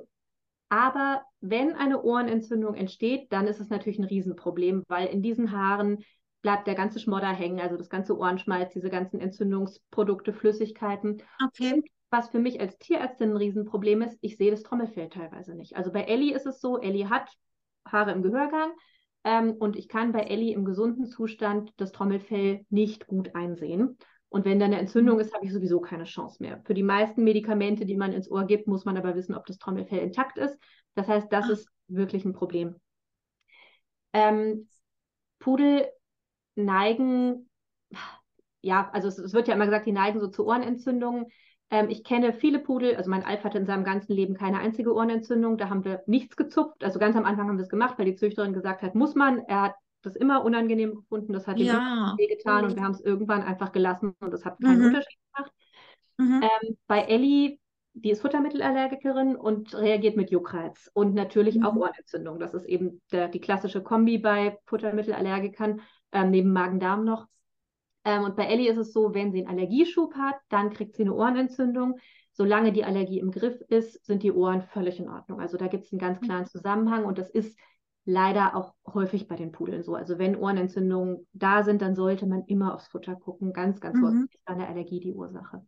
Aber wenn eine Ohrenentzündung entsteht, dann ist es natürlich ein Riesenproblem, weil in diesen Haaren bleibt der ganze Schmodder hängen, also das ganze Ohrenschmalz, diese ganzen Entzündungsprodukte, Flüssigkeiten. Okay. Und was für mich als Tierärztin ein Riesenproblem ist, ich sehe das Trommelfell teilweise nicht. Also bei Ellie ist es so, Ellie hat Haare im Gehörgang ähm, und ich kann bei Ellie im gesunden Zustand das Trommelfell nicht gut einsehen. Und wenn da eine Entzündung ist, habe ich sowieso keine Chance mehr. Für die meisten Medikamente, die man ins Ohr gibt, muss man aber wissen, ob das Trommelfell intakt ist. Das heißt, das Ah. ist wirklich ein Problem. Ähm, Pudel neigen, ja, also es, es, wird ja immer gesagt, die neigen so zu Ohrenentzündungen. Ähm, ich kenne viele Pudel, also mein Alf hatte in seinem ganzen Leben keine einzige Ohrenentzündung, da haben wir nichts gezupft. Also ganz am Anfang haben wir es gemacht, weil die Züchterin gesagt hat, muss man. Er hat das immer unangenehm gefunden, das hat ihm Ja. weh getan und wir haben es irgendwann einfach gelassen und es hat keinen Mhm. Unterschied gemacht. Mhm. Ähm, bei Ellie, die ist Futtermittelallergikerin und reagiert mit Juckreiz und natürlich auch Mhm. Ohrenentzündung. Das ist eben der, die klassische Kombi bei Futtermittelallergikern, ähm, neben Magen-Darm noch. Ähm, und bei Ellie ist es so, wenn sie einen Allergieschub hat, dann kriegt sie eine Ohrenentzündung. Solange die Allergie im Griff ist, sind die Ohren völlig in Ordnung. Also da gibt es einen ganz klaren Zusammenhang und das ist leider auch häufig bei den Pudeln so. Also wenn Ohrenentzündungen da sind, dann sollte man immer aufs Futter gucken. Ganz, ganz Mhm. häufig ist eine Allergie die Ursache.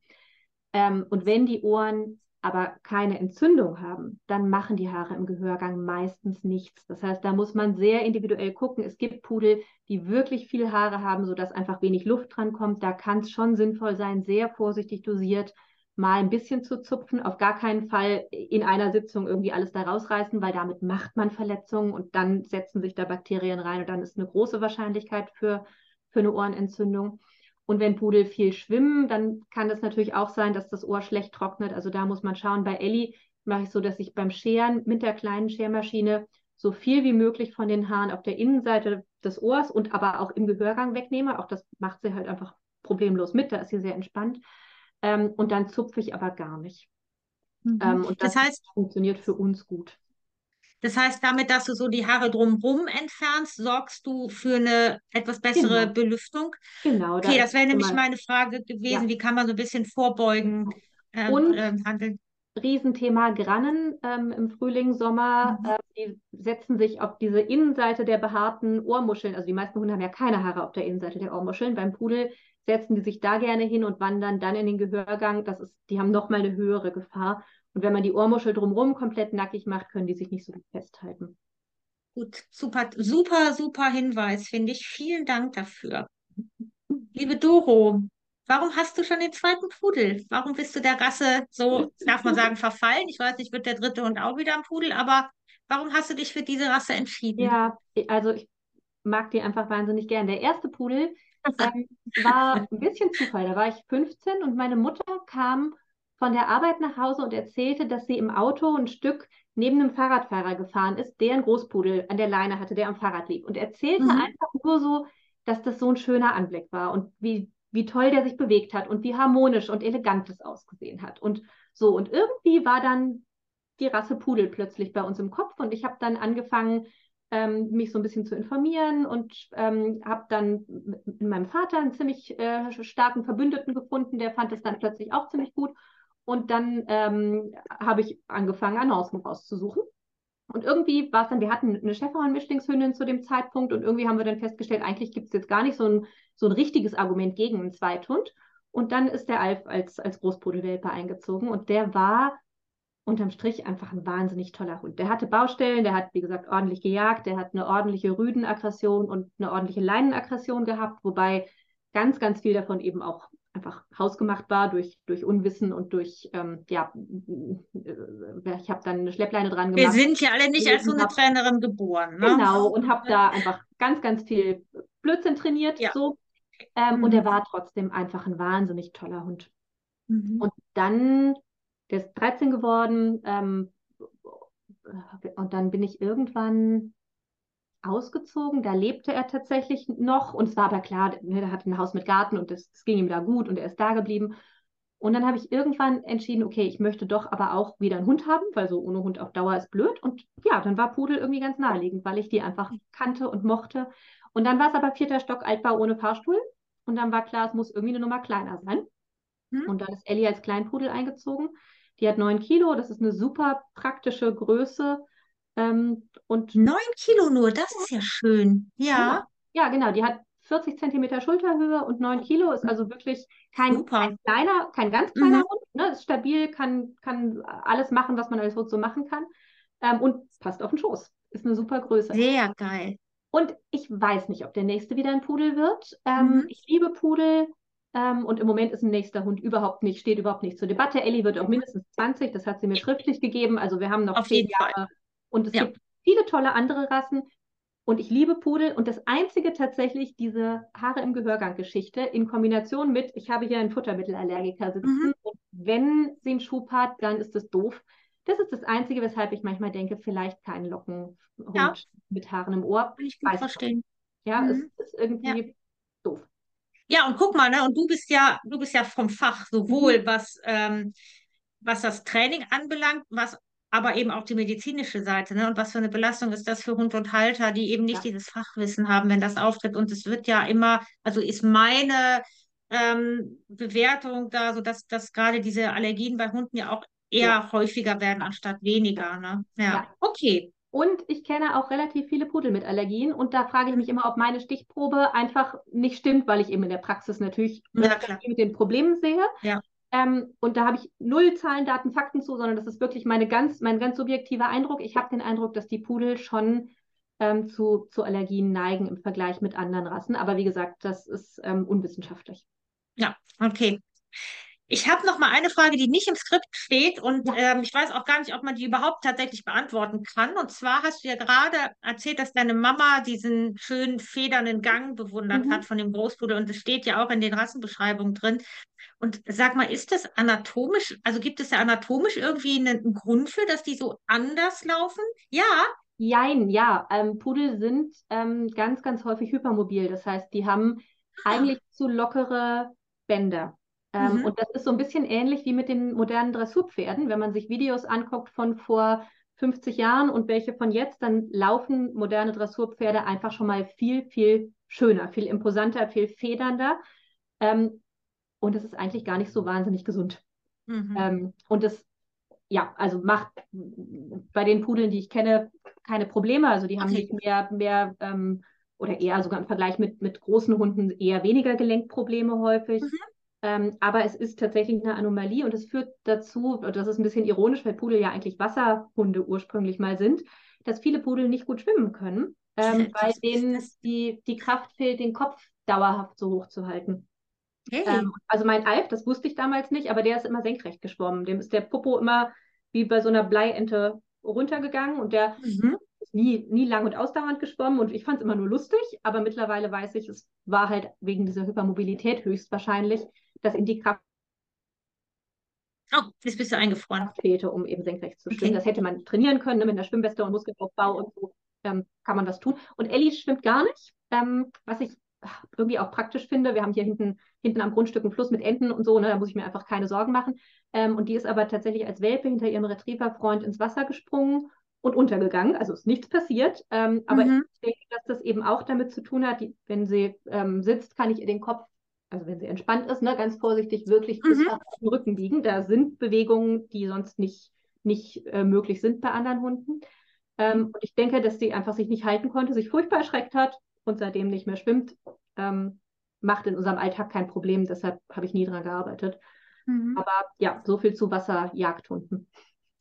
Ähm, und wenn die Ohren aber keine Entzündung haben, dann machen die Haare im Gehörgang meistens nichts. Das heißt, da muss man sehr individuell gucken. Es gibt Pudel, die wirklich viel Haare haben, sodass einfach wenig Luft dran kommt. Da kann es schon sinnvoll sein, sehr vorsichtig dosiert mal ein bisschen zu zupfen. Auf gar keinen Fall in einer Sitzung irgendwie alles da rausreißen, weil damit macht man Verletzungen und dann setzen sich da Bakterien rein und dann ist eine große Wahrscheinlichkeit für, für eine Ohrenentzündung. Und wenn Pudel viel schwimmen, dann kann es natürlich auch sein, dass das Ohr schlecht trocknet. Also da muss man schauen. Bei Ellie mache ich so, dass ich beim Scheren mit der kleinen Schermaschine so viel wie möglich von den Haaren auf der Innenseite des Ohrs und aber auch im Gehörgang wegnehme. Auch das macht sie halt einfach problemlos mit. Da ist sie sehr entspannt. Ähm, und dann zupfe ich aber gar nicht. Mhm. Ähm, und das, Das heißt, funktioniert für uns gut. das heißt, damit, dass du so die Haare drumherum entfernst, sorgst du für eine etwas bessere Genau. Belüftung. Genau, Okay, das wäre nämlich meine Frage gewesen. Ja. Wie kann man so ein bisschen vorbeugen ähm, Und- ähm, handeln? Riesenthema Grannen ähm, im Frühling, Sommer. Mhm. Äh, die setzen sich auf diese Innenseite der behaarten Ohrmuscheln. Also die meisten Hunde haben ja keine Haare auf der Innenseite der Ohrmuscheln. Beim Pudel setzen die sich da gerne hin und wandern dann in den Gehörgang. Das ist, die haben nochmal eine höhere Gefahr. Und wenn man die Ohrmuschel drumherum komplett nackig macht, können die sich nicht so gut festhalten. Gut, super, super, super Hinweis, finde ich. Vielen Dank dafür. Liebe Doro, warum hast du schon den zweiten Pudel? Warum bist du der Rasse so, darf man sagen, verfallen? Ich weiß nicht, wird der dritte Hund auch wieder ein Pudel, aber warum hast du dich für diese Rasse entschieden? Ja, also ich mag die einfach wahnsinnig gern. Der erste Pudel ähm, war ein bisschen Zufall. Da war ich 15 und meine Mutter kam von der Arbeit nach Hause und erzählte, dass sie im Auto ein Stück neben einem Fahrradfahrer gefahren ist, der einen Großpudel an der Leine hatte, der am Fahrrad lief. Und erzählte Mhm. einfach nur so, dass das so ein schöner Anblick war und wie, wie toll der sich bewegt hat und wie harmonisch und elegant es ausgesehen hat. Und so, und irgendwie war dann die Rasse Pudel plötzlich bei uns im Kopf und ich habe dann angefangen, ähm, mich so ein bisschen zu informieren und ähm, habe dann mit meinem Vater einen ziemlich äh, starken Verbündeten gefunden, der fand es dann plötzlich auch ziemlich gut. Und dann ähm, habe ich angefangen, Annoncen rauszusuchen. Und irgendwie war es dann, wir hatten eine Schäferhorn-Mischlingshündin zu dem Zeitpunkt und irgendwie haben wir dann festgestellt, eigentlich gibt es jetzt gar nicht so ein, so ein richtiges Argument gegen einen Zweithund. Und dann ist der Alf als, als Großbruderwelpe eingezogen und der war unterm Strich einfach ein wahnsinnig toller Hund. Der hatte Baustellen, der hat, wie gesagt, ordentlich gejagt, der hat eine ordentliche Rüdenaggression und eine ordentliche Leinenaggression gehabt, wobei ganz, ganz viel davon eben auch einfach hausgemacht war durch, durch Unwissen und durch, ähm, ja, äh, ich habe dann eine Schleppleine dran gemacht. Wir sind ja alle nicht als so eine Trainerin geboren. Ne? Genau, und habe da einfach ganz, ganz viel Blödsinn trainiert. Ja. So. Ähm, mhm. Und er war trotzdem einfach ein wahnsinnig toller Hund. Mhm. Und dann, der ist 13 geworden, ähm, und dann bin ich irgendwann ausgezogen. Da lebte er tatsächlich noch und es war aber klar, ne, er hatte ein Haus mit Garten und es ging ihm da gut und er ist da geblieben. Und dann habe ich irgendwann entschieden, okay, ich möchte doch aber auch wieder einen Hund haben, weil so ohne Hund auf Dauer ist blöd. Und ja, dann war Pudel irgendwie ganz naheliegend, weil ich die einfach kannte und mochte. Und dann war es aber vierter Stock Altbau ohne Fahrstuhl. Und dann war klar, es muss irgendwie eine Nummer kleiner sein. Hm. Und dann ist Ellie als Kleinpudel eingezogen. Die hat neun Kilo, das ist eine super praktische Größe. Ähm, und neun Kilo nur, das ist ja schön. Ja. Ja, genau. Die hat 40 Zentimeter Schulterhöhe und 9 Kilo ist also wirklich kein, kein kleiner, kein ganz kleiner mhm. Hund. Ne? Ist stabil, kann, kann alles machen, was man als Hund so machen kann. Ähm, und passt auf den Schoß. Ist eine super Größe. Sehr geil. Und ich weiß nicht, ob der nächste wieder ein Pudel wird. Ähm, mhm. Ich liebe Pudel. Ähm, und im Moment ist ein nächster Hund überhaupt nicht, steht überhaupt nicht zur Debatte. Ellie wird auch mindestens 20, das hat sie mir schriftlich gegeben. Also wir haben noch Auf zehn Jahre. Fall. Und es ja. gibt viele tolle andere Rassen. Und ich liebe Pudel. Und das einzige tatsächlich, diese Haare im Gehörgang-Geschichte in Kombination mit, ich habe hier einen Futtermittelallergiker sitzen. Mhm. Und wenn sie einen Schub hat, dann ist das doof. Das ist das Einzige, weshalb ich manchmal denke, vielleicht keinen Lockenhund ja. mit Haaren im Ohr. Kann ich gut verstehen. Ja, mhm. es ist irgendwie ja. doof. Ja, und guck mal, ne, und du bist ja, du bist ja vom Fach, sowohl mhm. was, ähm, was das Training anbelangt, was aber eben auch die medizinische Seite. Ne? Und was für eine Belastung ist das für Hund und Halter, die eben nicht ja. dieses Fachwissen haben, wenn das auftritt. Und es wird ja immer, also ist meine ähm, Bewertung da, so dass, dass gerade diese Allergien bei Hunden ja auch eher ja. häufiger werden anstatt weniger. Ne? Ja. ja. okay. Und ich kenne auch relativ viele Pudel mit Allergien. Und da frage ich mich immer, ob meine Stichprobe einfach nicht stimmt, weil ich eben in der Praxis natürlich ja, mit den Problemen sehe. Ja. Ähm, und da habe ich null Zahlen, Daten, Fakten zu, sondern das ist wirklich meine ganz, mein ganz subjektiver Eindruck. Ich habe den Eindruck, dass die Pudel schon ähm, zu, zu Allergien neigen im Vergleich mit anderen Rassen. Aber wie gesagt, das ist ähm, unwissenschaftlich. Ja, okay. Ich habe noch mal eine Frage, die nicht im Skript steht und ähm, ich weiß auch gar nicht, ob man die überhaupt tatsächlich beantworten kann. Und zwar hast du ja gerade erzählt, dass deine Mama diesen schönen federnden Gang bewundert mhm. hat von dem Großbruder und es steht ja auch in den Rassenbeschreibungen drin. Und sag mal, ist das anatomisch, also gibt es ja anatomisch irgendwie einen, einen Grund für, dass die so anders laufen? Ja. Jein, ja. Ähm, Pudel sind ähm, ganz, ganz häufig hypermobil. Das heißt, die haben ah. eigentlich zu lockere Bänder. Ähm, mhm. Und das ist so ein bisschen ähnlich wie mit den modernen Dressurpferden. Wenn man sich Videos anguckt von vor 50 Jahren und welche von jetzt, dann laufen moderne Dressurpferde einfach schon mal viel, viel schöner, viel imposanter, viel federnder. Ähm, und es ist eigentlich gar nicht so wahnsinnig gesund. Mhm. Ähm, und das, ja, also macht bei den Pudeln, die ich kenne, keine Probleme. Also die haben okay. nicht mehr, mehr ähm, oder eher sogar im Vergleich mit, mit großen Hunden eher weniger Gelenkprobleme häufig. Mhm. Ähm, aber es ist tatsächlich eine Anomalie und es führt dazu, und das ist ein bisschen ironisch, weil Pudel ja eigentlich Wasserhunde ursprünglich mal sind, dass viele Pudel nicht gut schwimmen können, ähm, weil denen die, die Kraft fehlt, den Kopf dauerhaft so hoch zu halten. Hey. Ähm, also mein Alp, das wusste ich damals nicht, aber der ist immer senkrecht geschwommen. Dem ist der Popo immer wie bei so einer Bleiente runtergegangen und der mhm. ist nie, nie lang und ausdauernd geschwommen und ich fand es immer nur lustig, aber mittlerweile weiß ich, es war halt wegen dieser Hypermobilität höchstwahrscheinlich, dass ihm die Kraft Oh, jetzt bist du eingefroren. Fehlte, um eben senkrecht zu schwimmen. Okay. Das hätte man trainieren können ne, mit einer Schwimmweste und Muskelaufbau und so ähm, kann man das tun. Und Ellie schwimmt gar nicht, ähm, was ich irgendwie auch praktisch finde. Wir haben hier hinten, hinten am Grundstück einen Fluss mit Enten und so, ne, da muss ich mir einfach keine Sorgen machen. Ähm, und die ist aber tatsächlich als Welpe hinter ihrem Retriever-Freund ins Wasser gesprungen und untergegangen. Also ist nichts passiert. Ähm, aber mhm. ich denke, dass das eben auch damit zu tun hat, die, wenn sie ähm, sitzt, kann ich ihr den Kopf, also wenn sie entspannt ist, ne, ganz vorsichtig wirklich mhm. bis auf den Rücken liegen. Da sind Bewegungen, die sonst nicht, nicht äh, möglich sind bei anderen Hunden. Ähm, und ich denke, dass sie einfach sich nicht halten konnte, sich furchtbar erschreckt hat und seitdem nicht mehr schwimmt, ähm, macht in unserem Alltag kein Problem. Deshalb habe ich nie dran gearbeitet. Mhm. Aber ja, so viel zu Wasserjagdhunden.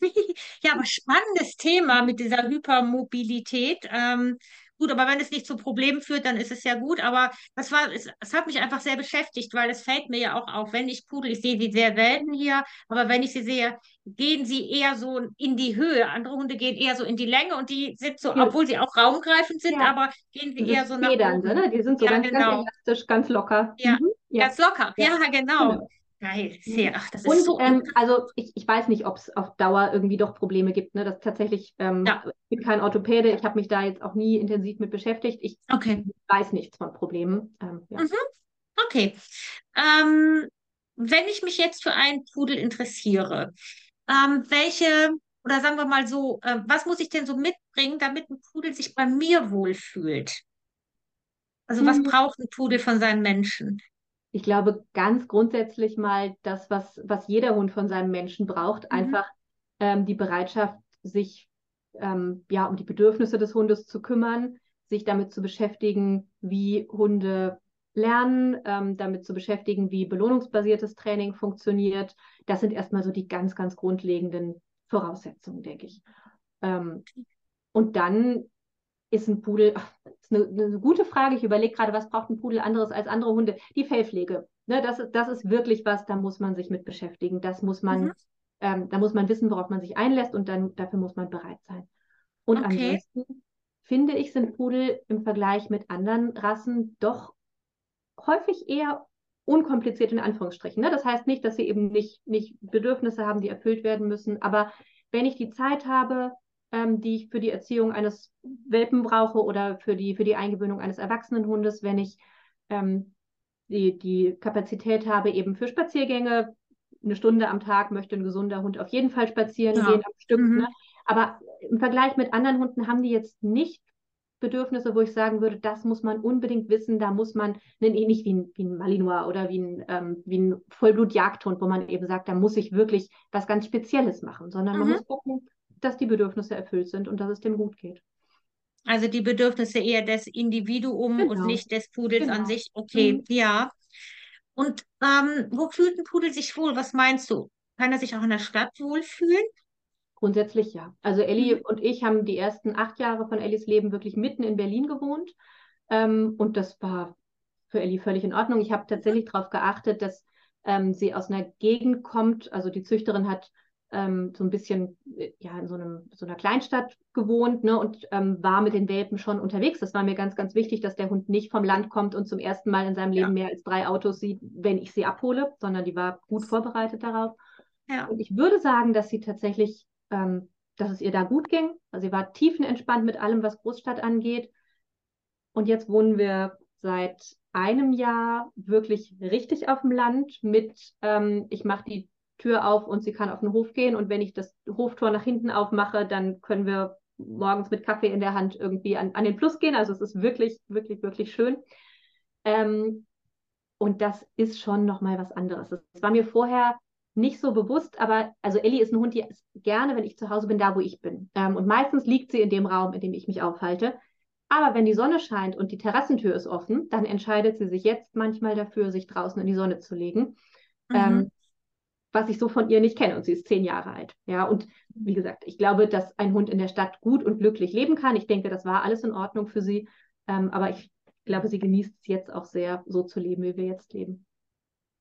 ja, aber spannendes Thema mit dieser Hypermobilität. Ähm, Gut, aber wenn es nicht zu Problemen führt, dann ist es ja gut. Aber das war, es, es hat mich einfach sehr beschäftigt, weil es fällt mir ja auch auf, wenn ich Pudel, ich sehe sie sehr selten hier, aber wenn ich sie sehe, gehen sie eher so in die Höhe. Andere Hunde gehen eher so in die Länge und die sind so, Ja. obwohl sie auch raumgreifend sind, Ja. aber gehen sie eher so nach Federn, ne? Die sind so Ja, ganz, ganz genau. elastisch, ganz locker. Ja, Mhm. Ganz locker. Ja. Ja, genau. Genau. Geil. Mhm. Sehr. Ach, das ist Und so. ähm, also ich, ich weiß nicht, ob es auf Dauer irgendwie doch Probleme gibt. Ne? Das tatsächlich, ähm, Ja. ich bin kein Orthopäde, ich habe mich da jetzt auch nie intensiv mit beschäftigt. Ich Okay. weiß nichts von Problemen. Ähm, ja. Mhm. Okay. Ähm, wenn ich mich jetzt für einen Pudel interessiere, ähm, welche, oder sagen wir mal so, äh, was muss ich denn so mitbringen, damit ein Pudel sich bei mir wohlfühlt? Also was Mhm. braucht ein Pudel von seinen Menschen? Ich glaube ganz grundsätzlich mal das, was, was jeder Hund von seinem Menschen braucht, Mhm. einfach ähm, die Bereitschaft, sich ähm, ja, um die Bedürfnisse des Hundes zu kümmern, sich damit zu beschäftigen, wie Hunde lernen, ähm, damit zu beschäftigen, wie belohnungsbasiertes Training funktioniert. Das sind erstmal so die ganz, ganz grundlegenden Voraussetzungen, denke ich. Ähm, und dann ist ein Pudel, ach, ist eine, eine gute Frage. Ich überlege gerade, was braucht ein Pudel anderes als andere Hunde? Die Fellpflege. Ne, das, ist- das ist wirklich was, da muss man sich mit beschäftigen. Das muss man, Mhm. ähm, da muss man wissen, worauf man sich einlässt und dann dafür muss man bereit sein. Und Okay. ansonsten finde ich, sind Pudel im Vergleich mit anderen Rassen doch häufig eher unkompliziert in Anführungsstrichen. Ne? Das heißt nicht, dass sie eben nicht, nicht Bedürfnisse haben, die erfüllt werden müssen. Aber wenn ich die Zeit habe, ähm, die ich für die Erziehung eines Welpen brauche oder für die, für die Eingewöhnung eines erwachsenen Hundes, wenn ich ähm, die, die Kapazität habe, eben für Spaziergänge, eine Stunde am Tag möchte ein gesunder Hund auf jeden Fall spazieren Ja. gehen am Stück. Mhm. Ne? Aber im Vergleich mit anderen Hunden haben die jetzt nicht Bedürfnisse, wo ich sagen würde, das muss man unbedingt wissen, da muss man, ne, nicht wie ein, wie ein Malinois oder wie ein, ähm, wie ein Vollblut-Jagdhund, wo man eben sagt, da muss ich wirklich was ganz Spezielles machen, sondern man Mhm. muss gucken, dass die Bedürfnisse erfüllt sind und dass es dem gut geht. Also die Bedürfnisse eher des Individuums und Genau. nicht des Pudels an Genau. sich. Okay, Mhm. ja. Und ähm, wo fühlt ein Pudel sich wohl? Was meinst du? Kann er sich auch in der Stadt wohlfühlen? Grundsätzlich ja. Also Ellie Mhm. und ich haben die ersten acht Jahre von Ellies Leben wirklich mitten in Berlin gewohnt. Ähm, und das war für Ellie völlig in Ordnung. Ich habe tatsächlich darauf geachtet, dass ähm, sie aus einer Gegend kommt. Also die Züchterin hat ähm, so ein bisschen äh, ja, in so, einem, so einer Kleinstadt gewohnt ne, und ähm, war mit den Welpen schon unterwegs. Das war mir ganz, ganz wichtig, dass der Hund nicht vom Land kommt und zum ersten Mal in seinem Leben mehr als drei Autos sieht, wenn ich sie abhole, sondern die war gut vorbereitet darauf. Ja. Und ich würde sagen, dass sie tatsächlich, ähm, dass es ihr da gut ging. Also sie war tiefenentspannt mit allem, was Großstadt angeht. Und jetzt wohnen wir seit einem Jahr wirklich richtig auf dem Land mit, ähm, ich mache die Tür auf und sie kann auf den Hof gehen. Und wenn ich das Hoftor nach hinten aufmache, dann können wir morgens mit Kaffee in der Hand irgendwie an, an den Fluss gehen. Also es ist wirklich, wirklich, wirklich schön. Ähm, und das ist schon nochmal was anderes. Das war mir vorher nicht so bewusst, aber also Ellie ist ein Hund, die ist gerne, wenn ich zu Hause bin, da wo ich bin. Ähm, und meistens liegt sie in dem Raum, in dem ich mich aufhalte. Aber wenn die Sonne scheint und die Terrassentür ist offen, dann entscheidet sie sich jetzt manchmal dafür, sich draußen in die Sonne zu legen. Mhm. Ähm, was ich so von ihr nicht kenne. Und sie ist zehn Jahre alt. Ja, und wie gesagt, ich glaube, dass ein Hund in der Stadt gut und glücklich leben kann. Ich denke, das war alles in Ordnung für sie. Ähm, aber ich glaube, sie genießt es jetzt auch sehr, so zu leben, wie wir jetzt leben.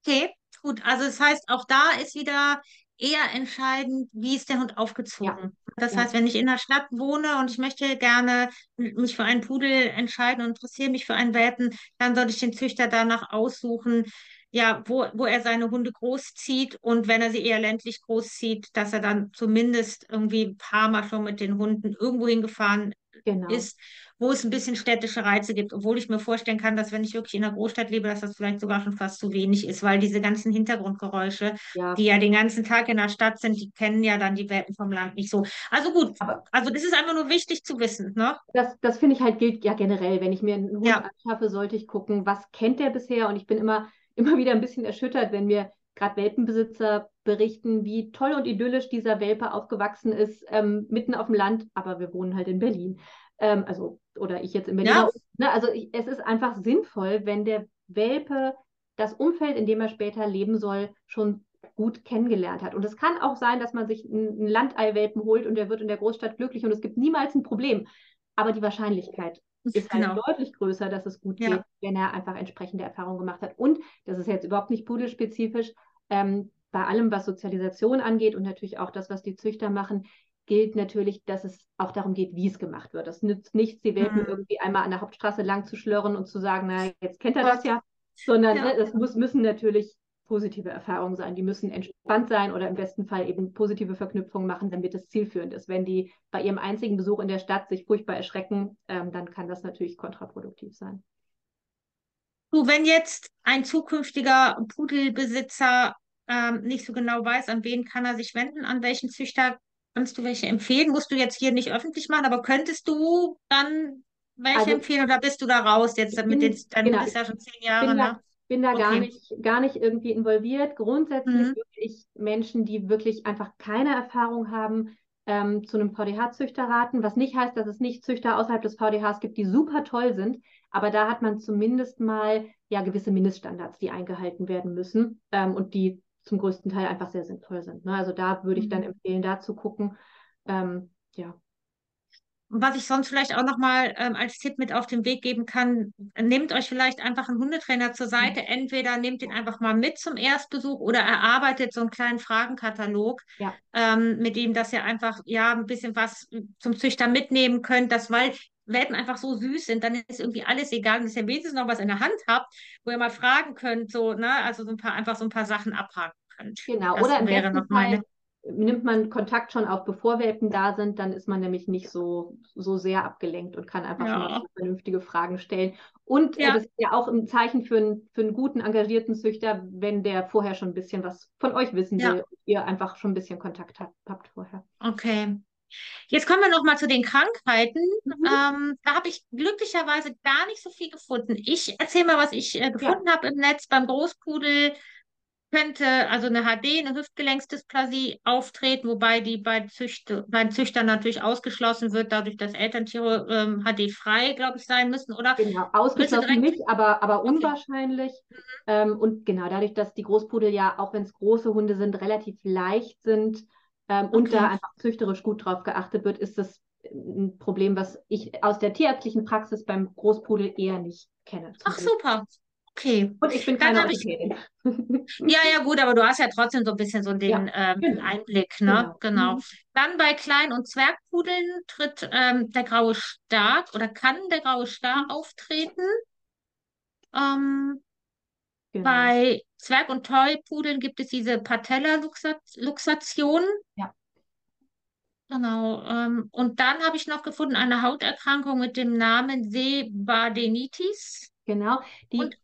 Okay, gut. Also das heißt, auch da ist wieder eher entscheidend, wie ist der Hund aufgezogen. Das Ja. heißt, wenn ich in der Stadt wohne und ich möchte gerne mich für einen Pudel entscheiden und interessiere mich für einen Welpen, dann sollte ich den Züchter danach aussuchen, ja, wo, wo er seine Hunde großzieht und wenn er sie eher ländlich großzieht, dass er dann zumindest irgendwie ein paar Mal schon mit den Hunden irgendwo hingefahren Genau. ist, wo es ein bisschen städtische Reize gibt, obwohl ich mir vorstellen kann, dass wenn ich wirklich in einer Großstadt lebe, dass das vielleicht sogar schon fast zu wenig ist, weil diese ganzen Hintergrundgeräusche, Ja. die ja den ganzen Tag in der Stadt sind, die kennen ja dann die Welpen vom Land nicht so. Also gut, Aber- also das ist einfach nur wichtig zu wissen, ne? Das, das finde ich halt gilt ja generell. Wenn ich mir einen Hund Ja. anschaffe, sollte ich gucken, was kennt der bisher? Und ich bin immer, immer wieder ein bisschen erschüttert, wenn mir gerade Welpenbesitzer berichten, wie toll und idyllisch dieser Welpe aufgewachsen ist, ähm, mitten auf dem Land, aber wir wohnen halt in Berlin. Ähm, also, oder ich jetzt in Berlin. Ja. Ne, also ich, es ist einfach sinnvoll, wenn der Welpe das Umfeld, in dem er später leben soll, schon gut kennengelernt hat. Und es kann auch sein, dass man sich einen Landeiwelpen holt und der wird in der Großstadt glücklich und es gibt niemals ein Problem. Aber die Wahrscheinlichkeit ist halt genau. deutlich größer, dass es gut ja. geht, wenn er einfach entsprechende Erfahrungen gemacht hat. Und das ist jetzt überhaupt nicht pudelspezifisch. Ähm, bei allem, was Sozialisation angeht und natürlich auch das, was die Züchter machen, gilt natürlich, dass es auch darum geht, wie es gemacht wird. Das nützt nichts, die Welpen mhm. irgendwie einmal an der Hauptstraße lang zu schlörren und zu sagen, na, jetzt kennt er das ja, sondern ja. Ne, das muss, müssen natürlich positive Erfahrungen sein. Die müssen entspannt sein oder im besten Fall eben positive Verknüpfungen machen, damit es zielführend ist. Wenn die bei ihrem einzigen Besuch in der Stadt sich furchtbar erschrecken, ähm, dann kann das natürlich kontraproduktiv sein. Du, wenn jetzt ein zukünftiger Pudelbesitzer ähm, nicht so genau weiß, an wen kann er sich wenden, an welchen Züchter kannst du welche empfehlen? Musst du jetzt hier nicht öffentlich machen, aber könntest du dann welche also, empfehlen oder bist du da raus jetzt mit den, dann genau, bist ja schon zehn Jahre, bin ne? Bin da okay. gar, nicht, gar nicht irgendwie involviert. Grundsätzlich mhm. würde ich Menschen, die wirklich einfach keine Erfahrung haben, ähm, zu einem VDH-Züchter raten, was nicht heißt, dass es nicht Züchter außerhalb des VDHs gibt, die super toll sind, aber da hat man zumindest mal ja gewisse Mindeststandards, die eingehalten werden müssen ähm, und die zum größten Teil einfach sehr sinnvoll sind. Ne? Also da würde ich dann mhm. empfehlen, da zu gucken. Ähm, ja. Und was ich sonst vielleicht auch nochmal ähm, als Tipp mit auf den Weg geben kann, nehmt euch vielleicht einfach einen Hundetrainer zur Seite. Mhm. Entweder nehmt ihn einfach mal mit zum Erstbesuch oder erarbeitet so einen kleinen Fragenkatalog, ja. ähm, mit dem dass ihr einfach ja ein bisschen was zum Züchter mitnehmen könnt, dass weil Welpen einfach so süß sind, dann ist irgendwie alles egal, dass ihr wenigstens noch was in der Hand habt, wo ihr mal fragen könnt, so, ne, also so ein paar, einfach so ein paar Sachen abhaken könnt. Genau, das oder im wäre noch meine nimmt man Kontakt schon auf, bevor Welpen da sind, dann ist man nämlich nicht so, so sehr abgelenkt und kann einfach ja. vernünftige Fragen stellen. Und ja. Äh, das ist ja auch ein Zeichen für, ein, für einen guten, engagierten Züchter, wenn der vorher schon ein bisschen was von euch wissen ja. will und ihr einfach schon ein bisschen Kontakt habt, habt vorher. Okay. Jetzt kommen wir noch mal zu den Krankheiten. Mhm. Ähm, da habe ich glücklicherweise gar nicht so viel gefunden. Ich erzähle mal, was ich äh, gefunden ja. habe im Netz. Beim Großpudel könnte also eine HD, eine Hüftgelenksdysplasie auftreten, wobei die bei, Züchter, bei Züchtern natürlich ausgeschlossen wird, dadurch, dass Elterntiere ähm, HD-frei, glaube ich, sein müssen, oder? Genau, ausgeschlossen nicht, aber, aber unwahrscheinlich. Okay. Ähm, und genau, dadurch, dass die Großpudel ja, auch wenn es große Hunde sind, relativ leicht sind ähm, okay. und da einfach züchterisch gut drauf geachtet wird, ist das ein Problem, was ich aus der tierärztlichen Praxis beim Großpudel eher nicht kenne. Ach, Glück. super. Okay. Und ich bin keine Orthopädin. ja, ja, gut, aber du hast ja trotzdem so ein bisschen so den ja, ähm, genau. Einblick, ne? Genau. genau. Mhm. Dann bei Klein- und Zwergpudeln tritt ähm, der graue Star oder kann der graue Star mhm. auftreten. Ähm, genau. Bei Zwerg- und Toypudeln gibt es diese Patella-Luxation. Ja. Genau. Ähm, und dann habe ich noch gefunden eine Hauterkrankung mit dem Namen Sebadenitis. Genau. Die und,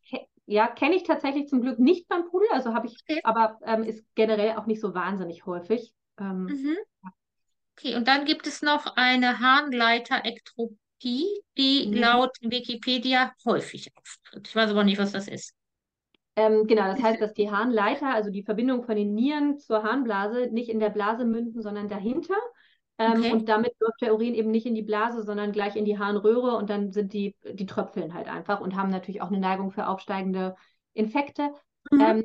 ja, kenne ich tatsächlich zum Glück nicht beim Pudel, also habe ich, okay. aber ähm, ist generell auch nicht so wahnsinnig häufig. Ähm, mhm. Okay, und dann gibt es noch eine Harnleiterektropie, die mhm. laut Wikipedia häufig auftritt. Ich weiß aber nicht, was das ist. Ähm, genau, das heißt, dass die Harnleiter, also die Verbindung von den Nieren zur Harnblase, nicht in der Blase münden, sondern dahinter. Ähm, okay. Und damit läuft der Urin eben nicht in die Blase, sondern gleich in die Harnröhre und dann sind die, die Tröpfeln halt einfach und haben natürlich auch eine Neigung für aufsteigende Infekte. Mhm. Ähm,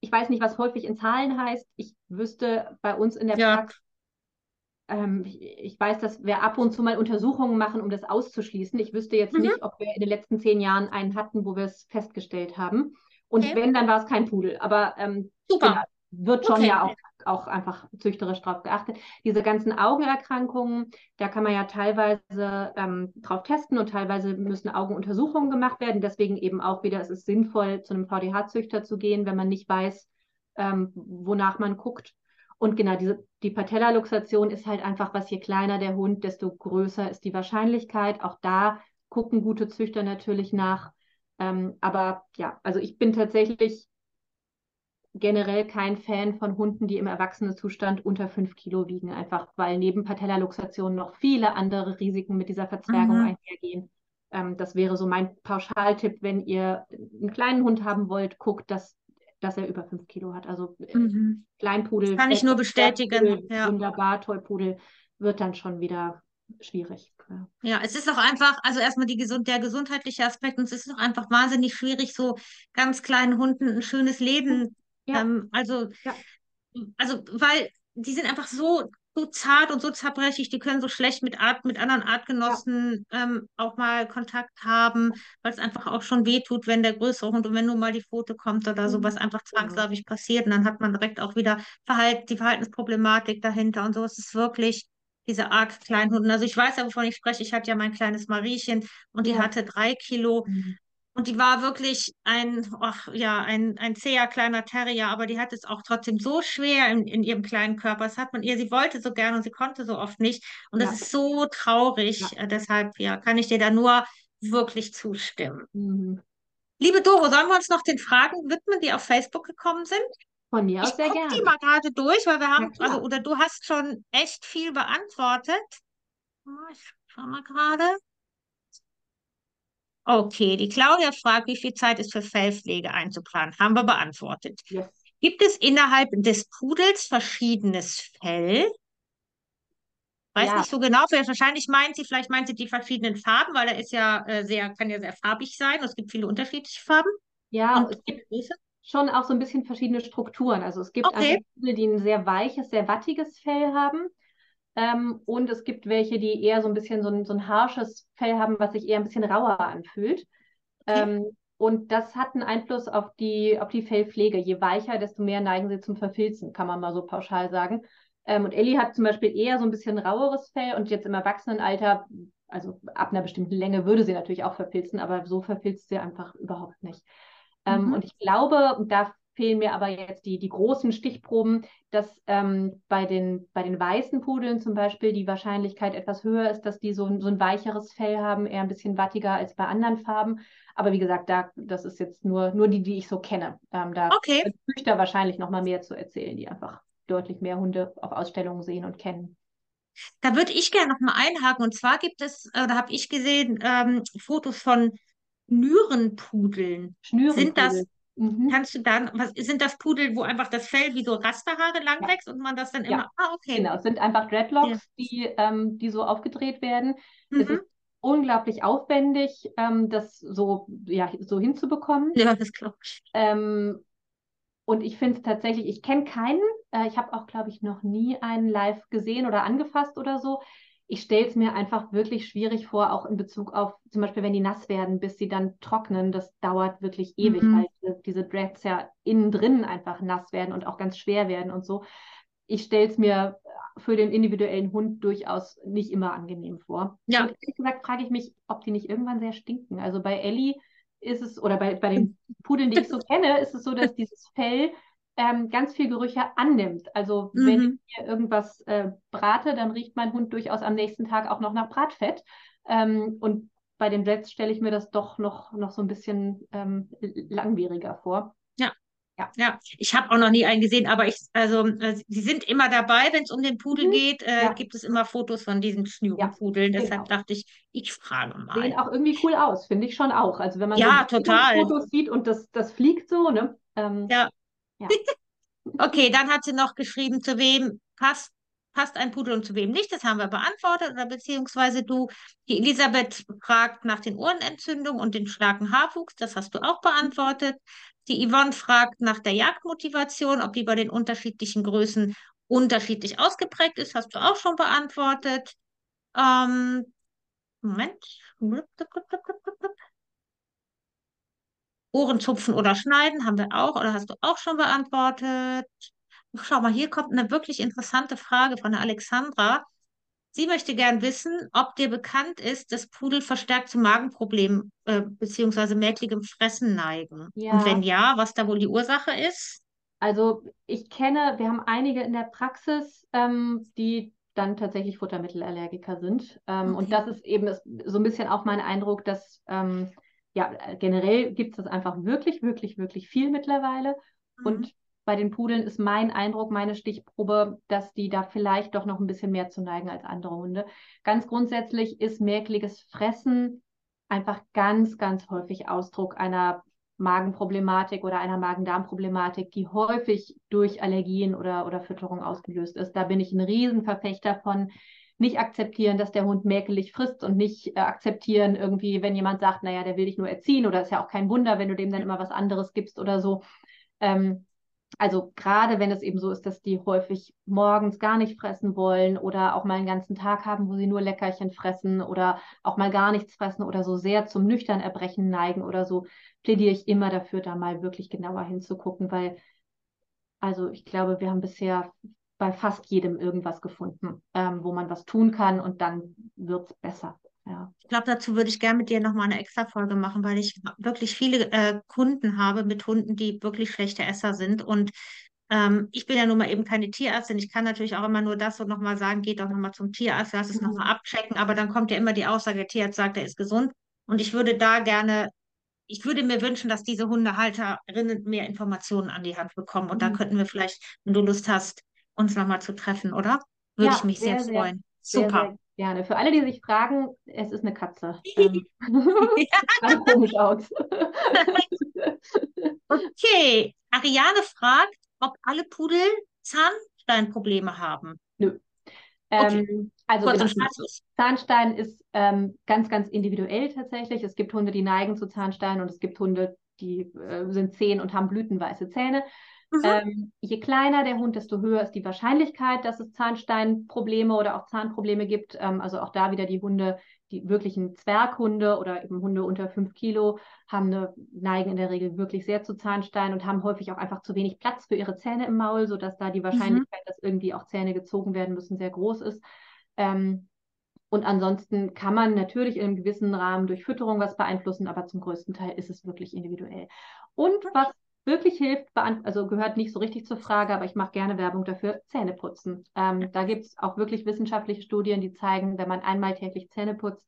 ich weiß nicht, was häufig in Zahlen heißt. Ich wüsste bei uns in der ja. Praxis, ähm, ich, ich, weiß, dass wir ab und zu mal Untersuchungen machen, um das auszuschließen. Ich wüsste jetzt mhm. nicht, ob wir in den letzten zehn Jahren einen hatten, wo wir es festgestellt haben. Und okay. wenn, dann war es kein Pudel. Aber ähm, Super. Genau, wird schon okay. ja auch auch einfach züchterisch drauf geachtet. Diese ganzen Augenerkrankungen, da kann man ja teilweise ähm, drauf testen und teilweise müssen Augenuntersuchungen gemacht werden. Deswegen eben auch wieder, es ist sinnvoll, zu einem VDH-Züchter zu gehen, wenn man nicht weiß, ähm, wonach man guckt. Und genau, diese, die Patellaluxation ist halt einfach, was je kleiner der Hund, desto größer ist die Wahrscheinlichkeit. Auch da gucken gute Züchter natürlich nach. Ähm, aber ja, also ich bin tatsächlich generell kein Fan von Hunden, die im Erwachsenenzustand unter fünf Kilo wiegen, einfach weil neben Patellaluxation noch viele andere Risiken mit dieser Verzwergung mhm. einhergehen. Ähm, das wäre so mein Pauschaltipp, wenn ihr einen kleinen Hund haben wollt, guckt, dass, dass er über fünf Kilo hat. Also äh, mhm. Kleinpudel. Das kann ich nur bestätigen. ja. Wunderbar, Tollpudel wird dann schon wieder schwierig. Ja. ja. es ist auch einfach, also erstmal die gesund, der gesundheitliche Aspekt und es ist auch einfach wahnsinnig schwierig, so ganz kleinen Hunden ein schönes Leben ja. Ähm, also, ja. also, weil die sind einfach so so zart und so zerbrechlich, die können so schlecht mit Art, mit anderen Artgenossen ja. ähm, auch mal Kontakt haben, weil es einfach auch schon wehtut, wenn der größere Hund und wenn nur mal die Pfote kommt oder mhm. sowas einfach zwangsläufig passiert und dann hat man direkt auch wieder Verhalt, die Verhaltensproblematik dahinter und so. Es ist wirklich diese arg kleinen Hunden. Also ich weiß ja, wovon ich spreche. Ich hatte ja mein kleines Mariechen und die ja. hatte drei Kilo. Mhm. Und die war wirklich ein, ach, ja, ein, ein zäher kleiner Terrier, aber die hat es auch trotzdem so schwer in, in ihrem kleinen Körper. Das hat man ihr, sie wollte so gern und sie konnte so oft nicht. Und ja. das ist so traurig. Ja. Äh, deshalb, ja, kann ich dir da nur wirklich zustimmen. Mhm. Liebe Doro, sollen wir uns noch den Fragen widmen, die auf Facebook gekommen sind? Von mir aus ich sehr gerne. die mal gerade durch, weil wir haben, also, oder du hast schon echt viel beantwortet. Oh, ich schau mal gerade. Okay, die Claudia fragt, wie viel Zeit ist für Fellpflege einzuplanen? Haben wir beantwortet. Yes. Gibt es innerhalb des Pudels verschiedenes Fell? Weiß ja. nicht so genau. Wahrscheinlich meint sie, vielleicht meint sie die verschiedenen Farben, weil er ist ja äh, sehr, kann ja sehr farbig sein. Es gibt viele unterschiedliche Farben. Ja, und es gibt schon auch so ein bisschen verschiedene Strukturen. Also es gibt okay. Pudel, die ein sehr weiches, sehr wattiges Fell haben. Ähm, und es gibt welche, die eher so ein bisschen so ein, so ein harsches Fell haben, was sich eher ein bisschen rauer anfühlt. Okay. Ähm, und das hat einen Einfluss auf die, auf die Fellpflege. Je weicher, desto mehr neigen sie zum Verfilzen, kann man mal so pauschal sagen. Ähm, und Ellie hat zum Beispiel eher so ein bisschen raueres Fell und jetzt im Erwachsenenalter, also ab einer bestimmten Länge würde sie natürlich auch verfilzen, aber so verfilzt sie einfach überhaupt nicht. Ähm, mhm. Und ich glaube, da fehlen mir aber jetzt die, die großen Stichproben, dass ähm, bei, den, bei den weißen Pudeln zum Beispiel die Wahrscheinlichkeit etwas höher ist, dass die so, so ein weicheres Fell haben, eher ein bisschen wattiger als bei anderen Farben. Aber wie gesagt, da, das ist jetzt nur, nur die, die ich so kenne. Ähm, da okay. ich da wahrscheinlich noch mal mehr zu erzählen, die einfach deutlich mehr Hunde auf Ausstellungen sehen und kennen. Da würde ich gerne noch mal einhaken. Und zwar gibt es, oder habe ich gesehen, ähm, Fotos von Schnürenpudeln. Schnürenpudel. Sind das Mhm. Kannst du dann, was sind das Pudel, wo einfach das Fell wie so Rasterhaare lang ja. wächst und man das dann immer, ja. ah, okay. Genau, es sind einfach Dreadlocks, ja. die, ähm, die so aufgedreht werden. Mhm. Es ist unglaublich aufwendig, ähm, das so, ja, so hinzubekommen. Ja, das glaube ich. Ähm, und ich finde es tatsächlich, ich kenne keinen, äh, ich habe auch, glaube ich, noch nie einen live gesehen oder angefasst oder so ich stelle es mir einfach wirklich schwierig vor, auch in Bezug auf zum Beispiel, wenn die nass werden, bis sie dann trocknen. Das dauert wirklich ewig, mhm. weil diese Dreads ja innen drin einfach nass werden und auch ganz schwer werden und so. Ich stelle es mir für den individuellen Hund durchaus nicht immer angenehm vor. Ja. Und ehrlich gesagt frage ich mich, ob die nicht irgendwann sehr stinken. Also bei Ellie ist es, oder bei, bei den Pudeln, die ich so kenne, ist es so, dass dieses Fell ähm, ganz viel Gerüche annimmt. Also mhm. wenn ich hier irgendwas äh, brate, dann riecht mein Hund durchaus am nächsten Tag auch noch nach Bratfett. Ähm, und bei den Jets stelle ich mir das doch noch, noch so ein bisschen ähm, langwieriger vor. Ja. Ja. ja, ich habe auch noch nie einen gesehen, aber ich, also, äh, sie sind immer dabei, wenn es um den Pudel mhm. geht, äh, ja. gibt es immer Fotos von diesen Schnürenpudeln. Ja, Deshalb genau. dachte ich, ich frage mal. Sehen auch irgendwie cool aus, finde ich schon auch. Also wenn man ja, so total. Fotos sieht und das, das fliegt so, ne? Ähm, ja. Okay, dann hat sie noch geschrieben, zu wem passt, passt ein Pudel und zu wem nicht. Das haben wir beantwortet. Oder beziehungsweise du, die Elisabeth fragt nach den Ohrenentzündungen und den starken Haarwuchs. Das hast du auch beantwortet. Die Yvonne fragt nach der Jagdmotivation, ob die bei den unterschiedlichen Größen unterschiedlich ausgeprägt ist. Hast du auch schon beantwortet. Ähm, Moment. Ohrenzupfen oder schneiden haben wir auch oder hast du auch schon beantwortet. Schau mal, hier kommt eine wirklich interessante Frage von der Alexandra. Sie möchte gern wissen, ob dir bekannt ist, dass Pudel verstärkt zu Magenproblemen äh, bzw. merklichem Fressen neigen. Ja. Und wenn ja, was da wohl die Ursache ist? Also ich kenne, wir haben einige in der Praxis, ähm, die dann tatsächlich Futtermittelallergiker sind. Ähm, okay. Und das ist eben so ein bisschen auch mein Eindruck, dass ähm, ja, äh, generell gibt es das einfach wirklich, wirklich, wirklich viel mittlerweile. Mhm. Und bei den Pudeln ist mein Eindruck, meine Stichprobe, dass die da vielleicht doch noch ein bisschen mehr zu neigen als andere Hunde. Ganz grundsätzlich ist merkliches Fressen einfach ganz, ganz häufig Ausdruck einer Magenproblematik oder einer Magen-Darm-Problematik, die häufig durch Allergien oder, oder Fütterung ausgelöst ist. Da bin ich ein Riesenverfechter von nicht akzeptieren, dass der Hund mäkelig frisst und nicht äh, akzeptieren, irgendwie, wenn jemand sagt, naja, der will dich nur erziehen oder ist ja auch kein Wunder, wenn du dem dann immer was anderes gibst oder so. Ähm, also gerade wenn es eben so ist, dass die häufig morgens gar nicht fressen wollen oder auch mal einen ganzen Tag haben, wo sie nur Leckerchen fressen oder auch mal gar nichts fressen oder so sehr zum nüchtern Erbrechen neigen oder so, plädiere ich immer dafür, da mal wirklich genauer hinzugucken, weil also ich glaube, wir haben bisher bei fast jedem irgendwas gefunden, ähm, wo man was tun kann und dann wird es besser. Ja. Ich glaube, dazu würde ich gerne mit dir nochmal eine extra Folge machen, weil ich wirklich viele äh, Kunden habe mit Hunden, die wirklich schlechte Esser sind. Und ähm, ich bin ja nun mal eben keine Tierärztin. Ich kann natürlich auch immer nur das und nochmal sagen, geht doch nochmal zum Tierarzt, lass es mhm. nochmal abchecken. Aber dann kommt ja immer die Aussage, der Tierarzt sagt, er ist gesund. Und ich würde da gerne, ich würde mir wünschen, dass diese Hundehalterinnen mehr Informationen an die Hand bekommen. Und mhm. da könnten wir vielleicht, wenn du Lust hast, uns nochmal zu treffen, oder? Würde ja, ich mich sehr, sehr freuen. Super. Sehr, sehr Gerne. Für alle, die sich fragen, es ist eine Katze. Ähm, ja. komisch aus. okay. Ariane fragt, ob alle Pudel Zahnsteinprobleme haben. Nö. Okay. Ähm, also Zahnstein ist ähm, ganz, ganz individuell tatsächlich. Es gibt Hunde, die neigen zu Zahnstein und es gibt Hunde, die äh, sind zehn und haben blütenweiße Zähne. Mhm. Ähm, je kleiner der Hund, desto höher ist die Wahrscheinlichkeit, dass es Zahnsteinprobleme oder auch Zahnprobleme gibt. Ähm, also auch da wieder die Hunde, die wirklichen Zwerghunde oder eben Hunde unter fünf Kilo haben eine neigen in der Regel wirklich sehr zu Zahnstein und haben häufig auch einfach zu wenig Platz für ihre Zähne im Maul, sodass da die mhm. Wahrscheinlichkeit, mhm. dass irgendwie auch Zähne gezogen werden müssen, sehr groß ist. Ähm, und ansonsten kann man natürlich in einem gewissen Rahmen durch Fütterung was beeinflussen, aber zum größten Teil ist es wirklich individuell. Und was wirklich hilft, also gehört nicht so richtig zur Frage, aber ich mache gerne Werbung dafür, Zähneputzen. Ähm, da gibt es auch wirklich wissenschaftliche Studien, die zeigen, wenn man einmal täglich Zähne putzt,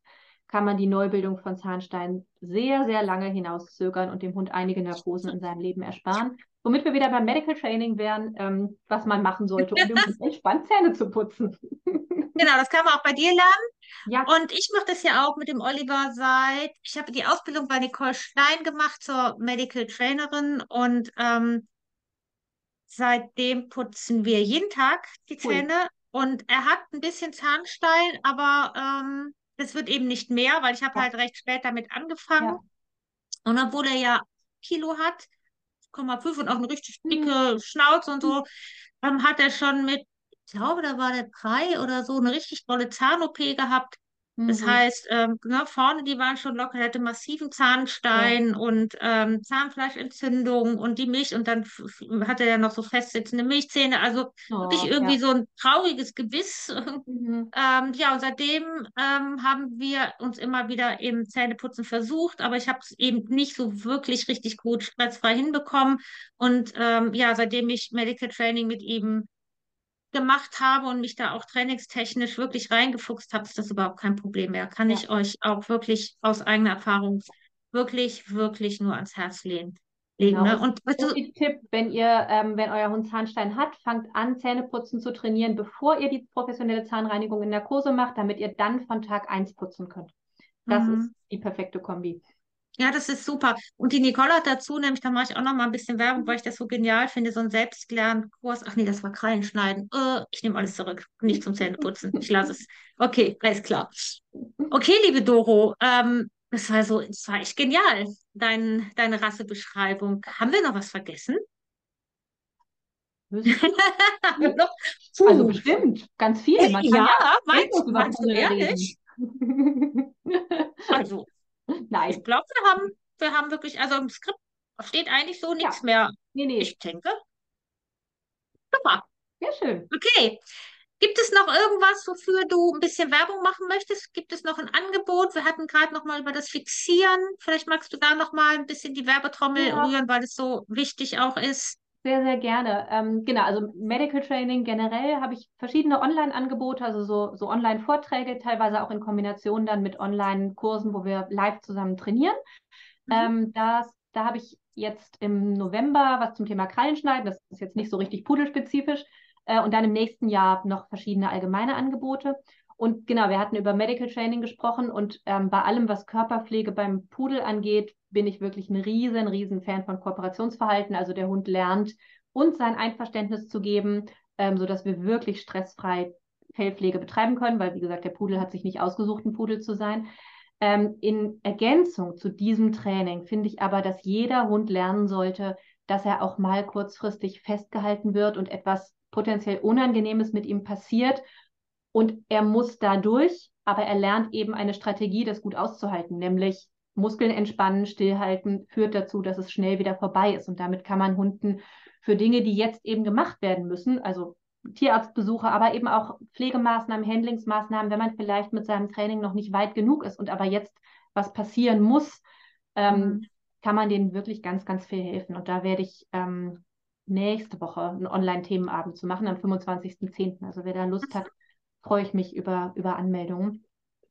kann man die Neubildung von Zahnsteinen sehr, sehr lange hinauszögern und dem Hund einige Narkosen in seinem Leben ersparen. Womit wir wieder beim Medical Training wären, ähm, was man machen sollte, um entspannt Zähne zu putzen. Genau, das kann man auch bei dir lernen. Ja. Und ich mache das ja auch mit dem Oliver seit, ich habe die Ausbildung bei Nicole Stein gemacht zur Medical Trainerin und ähm, seitdem putzen wir jeden Tag die Zähne. Cool. Und er hat ein bisschen Zahnstein, aber ähm, das wird eben nicht mehr, weil ich habe ja. halt recht spät damit angefangen. Ja. Und obwohl er ja Kilo hat, 0,5 und auch eine richtig dicke mhm. Schnauze und so, ähm, hat er schon mit ich glaube, da war der drei oder so, eine richtig tolle Zahn-OP gehabt. Das mhm. heißt, ähm, ne, vorne, die waren schon locker, er hatte massiven Zahnstein ja. und ähm, Zahnfleischentzündung und die Milch und dann hatte er noch so festsitzende Milchzähne. Also oh, wirklich irgendwie ja. so ein trauriges Gebiss. Mhm. ähm, ja, und seitdem ähm, haben wir uns immer wieder eben Zähneputzen versucht, aber ich habe es eben nicht so wirklich richtig gut stressfrei hinbekommen. Und ähm, ja, seitdem ich Medical Training mit ihm gemacht habe und mich da auch trainingstechnisch wirklich reingefuchst habe, ist das überhaupt kein Problem mehr. Kann ja. ich euch auch wirklich aus eigener Erfahrung wirklich, wirklich nur ans Herz legen. Genau. Ne? Und, und so Tipp, wenn ihr, ähm, wenn euer Hund Zahnstein hat, fangt an, Zähneputzen zu trainieren, bevor ihr die professionelle Zahnreinigung in Narkose macht, damit ihr dann von Tag 1 putzen könnt. Das mhm. ist die perfekte Kombi. Ja, das ist super. Und die Nicole hat dazu, nämlich, da mache ich auch noch mal ein bisschen Werbung, weil ich das so genial finde, so ein Selbstlernkurs. Ach nee, das war Krallenschneiden. Uh, ich nehme alles zurück. Nicht zum Zähneputzen. Ich lasse es. Okay, alles klar. Okay, liebe Doro, ähm, das war so, das war echt genial, dein, deine Rassebeschreibung. Haben wir noch was vergessen? also bestimmt, ganz viele. Man ja, ja meinst, meinst du ehrlich? also, Nein. Ich glaube, wir haben, wir haben wirklich, also im Skript steht eigentlich so nichts ja. mehr. Nee, nee. Ich denke. Super. Sehr schön. Okay. Gibt es noch irgendwas, wofür du ein bisschen Werbung machen möchtest? Gibt es noch ein Angebot? Wir hatten gerade noch mal über das Fixieren. Vielleicht magst du da noch mal ein bisschen die Werbetrommel ja. rühren, weil es so wichtig auch ist. Sehr, sehr gerne. Ähm, genau, also Medical Training generell habe ich verschiedene Online-Angebote, also so, so Online-Vorträge, teilweise auch in Kombination dann mit Online-Kursen, wo wir live zusammen trainieren. Mhm. Ähm, das, da habe ich jetzt im November was zum Thema Krallenschneiden, das ist jetzt nicht so richtig pudelspezifisch, äh, und dann im nächsten Jahr noch verschiedene allgemeine Angebote. Und genau, wir hatten über Medical Training gesprochen und ähm, bei allem, was Körperpflege beim Pudel angeht, bin ich wirklich ein riesen, riesen Fan von Kooperationsverhalten. Also der Hund lernt, uns sein Einverständnis zu geben, ähm, sodass wir wirklich stressfrei Fellpflege betreiben können, weil, wie gesagt, der Pudel hat sich nicht ausgesucht, ein Pudel zu sein. Ähm, in Ergänzung zu diesem Training finde ich aber, dass jeder Hund lernen sollte, dass er auch mal kurzfristig festgehalten wird und etwas potenziell Unangenehmes mit ihm passiert. Und er muss dadurch, aber er lernt eben eine Strategie, das gut auszuhalten, nämlich Muskeln entspannen, stillhalten, führt dazu, dass es schnell wieder vorbei ist. Und damit kann man Hunden für Dinge, die jetzt eben gemacht werden müssen, also Tierarztbesuche, aber eben auch Pflegemaßnahmen, Handlingsmaßnahmen, wenn man vielleicht mit seinem Training noch nicht weit genug ist und aber jetzt was passieren muss, ähm, mhm. kann man denen wirklich ganz, ganz viel helfen. Und da werde ich ähm, nächste Woche einen Online-Themenabend zu machen, am 25.10. Also wer da Lust hat, freue ich mich über, über Anmeldungen.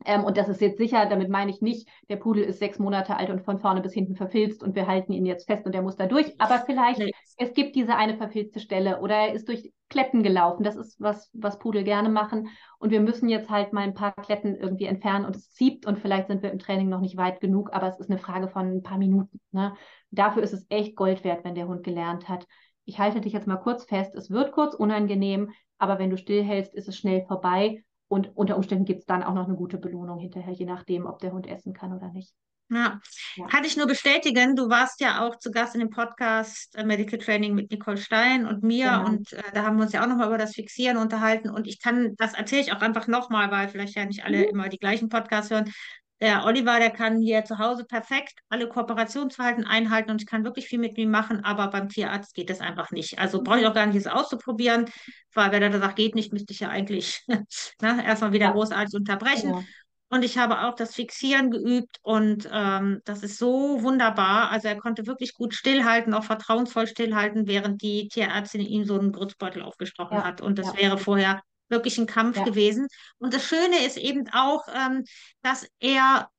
Ähm, und das ist jetzt sicher, damit meine ich nicht, der Pudel ist sechs Monate alt und von vorne bis hinten verfilzt und wir halten ihn jetzt fest und er muss da durch. Aber vielleicht, nee. es gibt diese eine verfilzte Stelle oder er ist durch Kletten gelaufen. Das ist was, was Pudel gerne machen. Und wir müssen jetzt halt mal ein paar Kletten irgendwie entfernen und es zieht und vielleicht sind wir im Training noch nicht weit genug, aber es ist eine Frage von ein paar Minuten. Ne? Dafür ist es echt Gold wert, wenn der Hund gelernt hat. Ich halte dich jetzt mal kurz fest. Es wird kurz unangenehm, aber wenn du stillhältst, ist es schnell vorbei und unter Umständen gibt es dann auch noch eine gute Belohnung hinterher, je nachdem, ob der Hund essen kann oder nicht. Ja. ja. kann ich nur bestätigen. Du warst ja auch zu Gast in dem Podcast äh, Medical Training mit Nicole Stein und mir genau. und äh, da haben wir uns ja auch nochmal über das Fixieren unterhalten und ich kann, das erzähle ich auch einfach nochmal, weil vielleicht ja nicht alle mhm. immer die gleichen Podcasts hören. Der Oliver, der kann hier zu Hause perfekt alle Kooperationsverhalten einhalten und ich kann wirklich viel mit ihm machen, aber beim Tierarzt geht das einfach nicht. Also brauche ich auch gar nicht, es auszuprobieren, weil wenn er da sagt, geht nicht, müsste ich ja eigentlich ne, erstmal wieder ja. großartig unterbrechen. Ja. Und ich habe auch das Fixieren geübt und ähm, das ist so wunderbar. Also er konnte wirklich gut stillhalten, auch vertrauensvoll stillhalten, während die Tierärztin ihm so einen Grützbeutel aufgestochen ja. hat. Und das wäre vorher wirklich ein Kampf ja. gewesen. Und das Schöne ist eben auch, ähm, dass er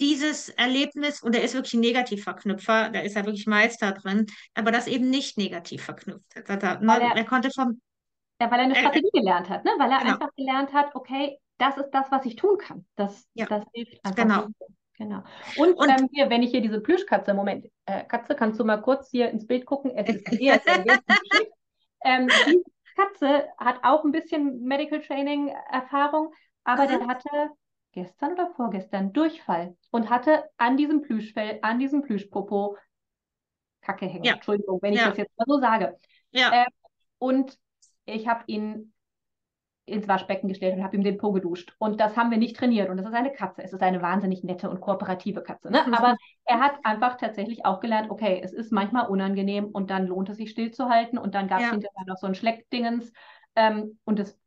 dieses Erlebnis, und er ist wirklich ein Negativverknüpfer, da ist er wirklich Meister drin, aber das eben nicht negativ verknüpft hat. Er, ne, er, er, konnte vom. Ja, weil er eine Strategie er, gelernt hat, ne? weil er genau. einfach gelernt hat, okay, das ist das, was ich tun kann. Das, ja. das hilft einfach. Genau. Genau. Und, und ähm, hier, wenn ich hier diese Plüschkatze, Moment, äh, Katze, kannst du mal kurz hier ins Bild gucken? Es ist eher, ähm, die Katze hat auch ein bisschen Medical Training Erfahrung, aber mhm. der hatte gestern oder vorgestern Durchfall und hatte an diesem Plüschfell, an diesem Plüschpopo Kacke hängen. Ja. Entschuldigung, wenn ich ja. das jetzt mal so sage. Ja. Äh, und ich habe ihn ins Waschbecken gestellt und habe ihm den Po geduscht. Und das haben wir nicht trainiert. Und das ist eine Katze. Es ist eine wahnsinnig nette und kooperative Katze. Ne? Aber er hat einfach tatsächlich auch gelernt, okay, es ist manchmal unangenehm und dann lohnt es sich stillzuhalten. Und dann gab es ja. hinterher noch so ein Schleckdingens. Ähm, und es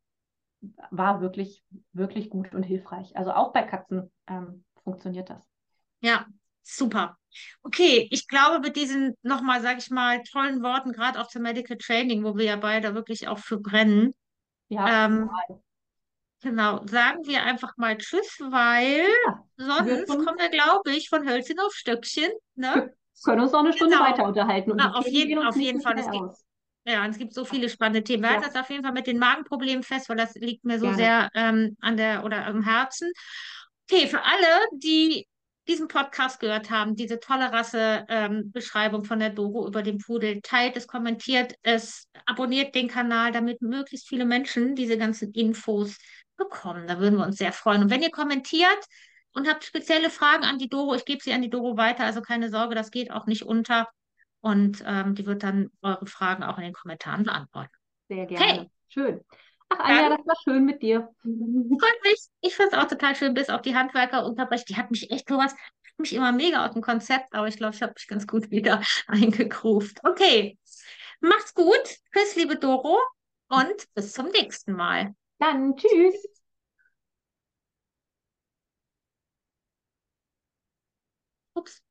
war wirklich, wirklich gut und hilfreich. Also auch bei Katzen ähm, funktioniert das. Ja, super. Okay, ich glaube, mit diesen nochmal, sage ich mal, tollen Worten, gerade auch zum Medical Training, wo wir ja beide wirklich auch für brennen, ja, ähm, genau, sagen wir einfach mal Tschüss, weil ja, sonst kommen wir, glaube ich, von Hölzchen auf Stöckchen. Ne? Wir können uns noch eine Stunde genau. weiter unterhalten. Und Na, auf, jeden, auf jeden Fall. Es gibt, ja, es gibt so viele spannende Themen. Wir ja. halten das auf jeden Fall mit den Magenproblemen fest, weil das liegt mir so Gerne. sehr ähm, an der oder am Herzen. Okay, für alle, die diesen Podcast gehört haben, diese tolle Rasse-Beschreibung ähm, von der Doro über den Pudel, teilt es, kommentiert es, abonniert den Kanal, damit möglichst viele Menschen diese ganzen Infos bekommen. Da würden wir uns sehr freuen. Und wenn ihr kommentiert und habt spezielle Fragen an die Doro, ich gebe sie an die Doro weiter, also keine Sorge, das geht auch nicht unter. Und ähm, die wird dann eure Fragen auch in den Kommentaren beantworten. Sehr gerne. Hey. Schön. Ach, Anja, das war schön mit dir. Freut mich. Ich finde es auch total schön, bis auf die Handwerkerunterbrechung. Die hat mich echt sowas, mich immer mega aus dem Konzept, aber ich glaube, ich habe mich ganz gut wieder eingegruft. Okay. Macht's gut. Tschüss, liebe Doro. Und bis zum nächsten Mal. Dann tschüss. Ups.